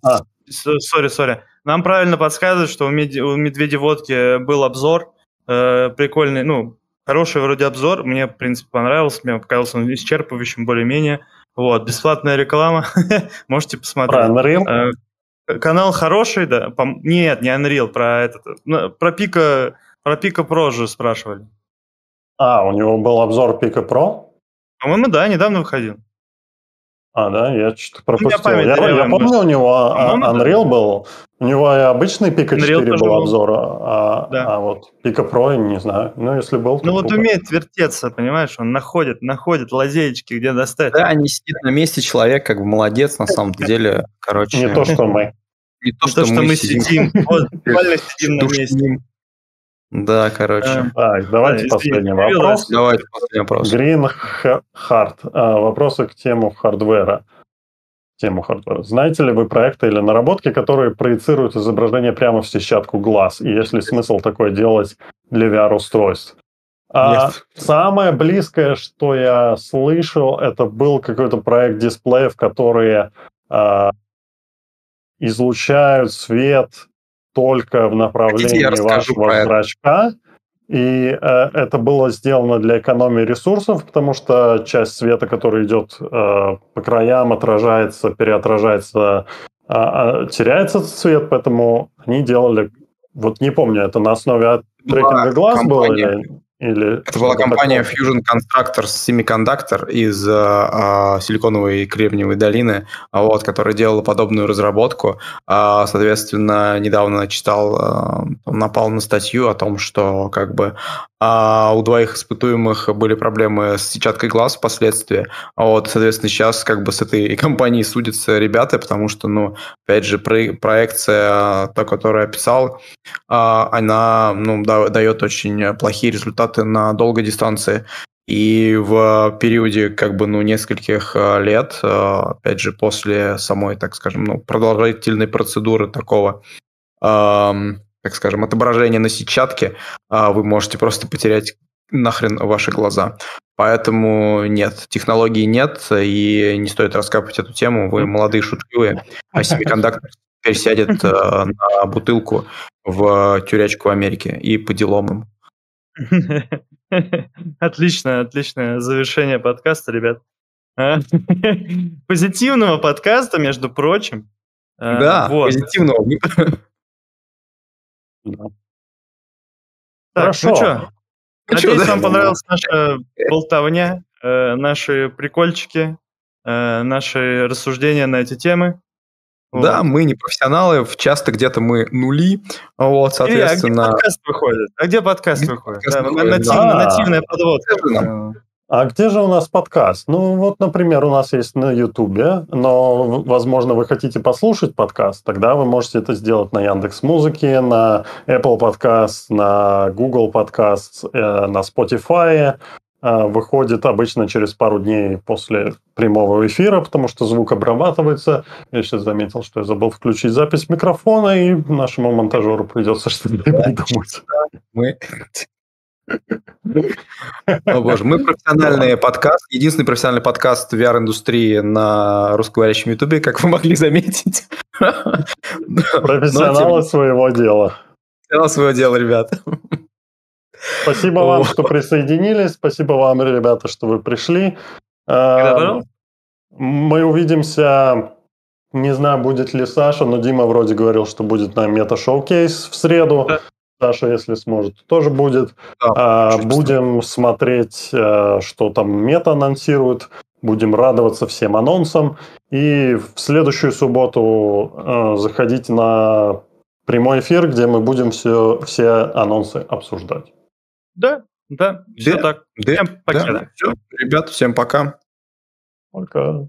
Сори, сори. Нам правильно подсказывают, что у, Мед... у Медведи Водки был обзор, э, прикольный, ну, хороший вроде обзор, мне, в принципе, понравился, мне показался он исчерпывающим более-менее. Вот, бесплатная реклама, <laughs> можете посмотреть. Про Unreal? Э, канал хороший, да. По... Нет, не Unreal, про этот, про Пика, про Пика Про же спрашивали. А, у него был обзор Пика Про? По-моему, да, недавно выходил. А, да, я что-то пропустил. Я, я, я помню, у него а, Unreal был, у него и обычный Пика 4 был обзор, а, да. а вот Пика Pro, не знаю. Ну, если был, Ну, вот круто. умеет вертеться, понимаешь, он находит, находит лазеечки, где достать. Да, не сидит на месте человек, как бы молодец, на самом деле, короче. Не то, что мы. Не то, что, мы сидим. Вот, <laughs> буквально сидим на месте. Да, короче. Так, давайте последний вопрос. Давайте последний вопрос. Green Heart. Вопросы к тему хардвера тему хардвера. Знаете ли вы проекты или наработки, которые проецируют изображение прямо в сетчатку глаз? И есть ли смысл такое делать для VR-устройств? А самое близкое, что я слышал, это был какой-то проект дисплеев, которые а, излучают свет только в направлении вашего зрачка. И э, это было сделано для экономии ресурсов, потому что часть света, который идет э, по краям, отражается, переотражается, э, теряется этот цвет, поэтому они делали, вот не помню, это на основе трекинга глаз было или... Или это была компания такое? Fusion Constructors Semiconductor из э, Силиконовой и Кремниевой долины, вот, которая делала подобную разработку. Э, соответственно, недавно читал, э, напал на статью о том, что как бы а у двоих испытуемых были проблемы с сетчаткой глаз впоследствии. Вот, соответственно, сейчас как бы с этой <laughs> компанией судятся ребята, потому что, ну, опять же, проекция, та, которую я описал, она, ну, дает очень плохие результаты на долгой дистанции. И в периоде как бы ну нескольких лет, опять же после самой, так скажем, ну продолжительной процедуры такого так скажем, отображение на сетчатке, а, вы можете просто потерять нахрен ваши глаза. Поэтому нет, технологий нет, и не стоит раскапывать эту тему. Вы молодые, шутливые, а семикондактор теперь сядет э, на бутылку в тюрячку Америки и по делам им. <laughs> Отлично, отличное завершение подкаста, ребят. А? <laughs> Позитивного подкаста, между прочим. Да, вот. позитивного. <laughs> Так, Хорошо. ну что, ну надеюсь, да? вам понравилась наша болтовня, э, наши прикольчики, э, наши рассуждения на эти темы. Вот. Да, мы не профессионалы, часто где-то мы нули, вот, соответственно... А где подкаст выходит? А где подкаст где выходит? Подкаст да, выходит? Нативная, да. нативная подводка. А где же у нас подкаст? Ну, вот, например, у нас есть на Ютубе, но, возможно, вы хотите послушать подкаст, тогда вы можете это сделать на Яндекс Музыке, на Apple Podcast, на Google Podcast, э, на Spotify. Э, выходит обычно через пару дней после прямого эфира, потому что звук обрабатывается. Я сейчас заметил, что я забыл включить запись микрофона, и нашему монтажеру придется что-то придумать. Мы о боже, мы профессиональный подкаст, единственный профессиональный подкаст VR-индустрии на русскоговорящем ютубе, как вы могли заметить. Профессионалы своего дела. Профессионалы своего дела, ребята. Спасибо вам, что присоединились. Спасибо вам, ребята, что вы пришли. Эм, мы увидимся, не знаю, будет ли Саша, но Дима вроде говорил, что будет на мета-шоу-кейс в среду. Саша, если сможет, тоже будет. Да, а, будем смотреть, э, что там мета анонсирует. Будем радоваться всем анонсам. И в следующую субботу э, заходите на прямой эфир, где мы будем все, все анонсы обсуждать. Да, да, все да, так. Да, всем пока. Да. Все, ребят, всем пока. Пока.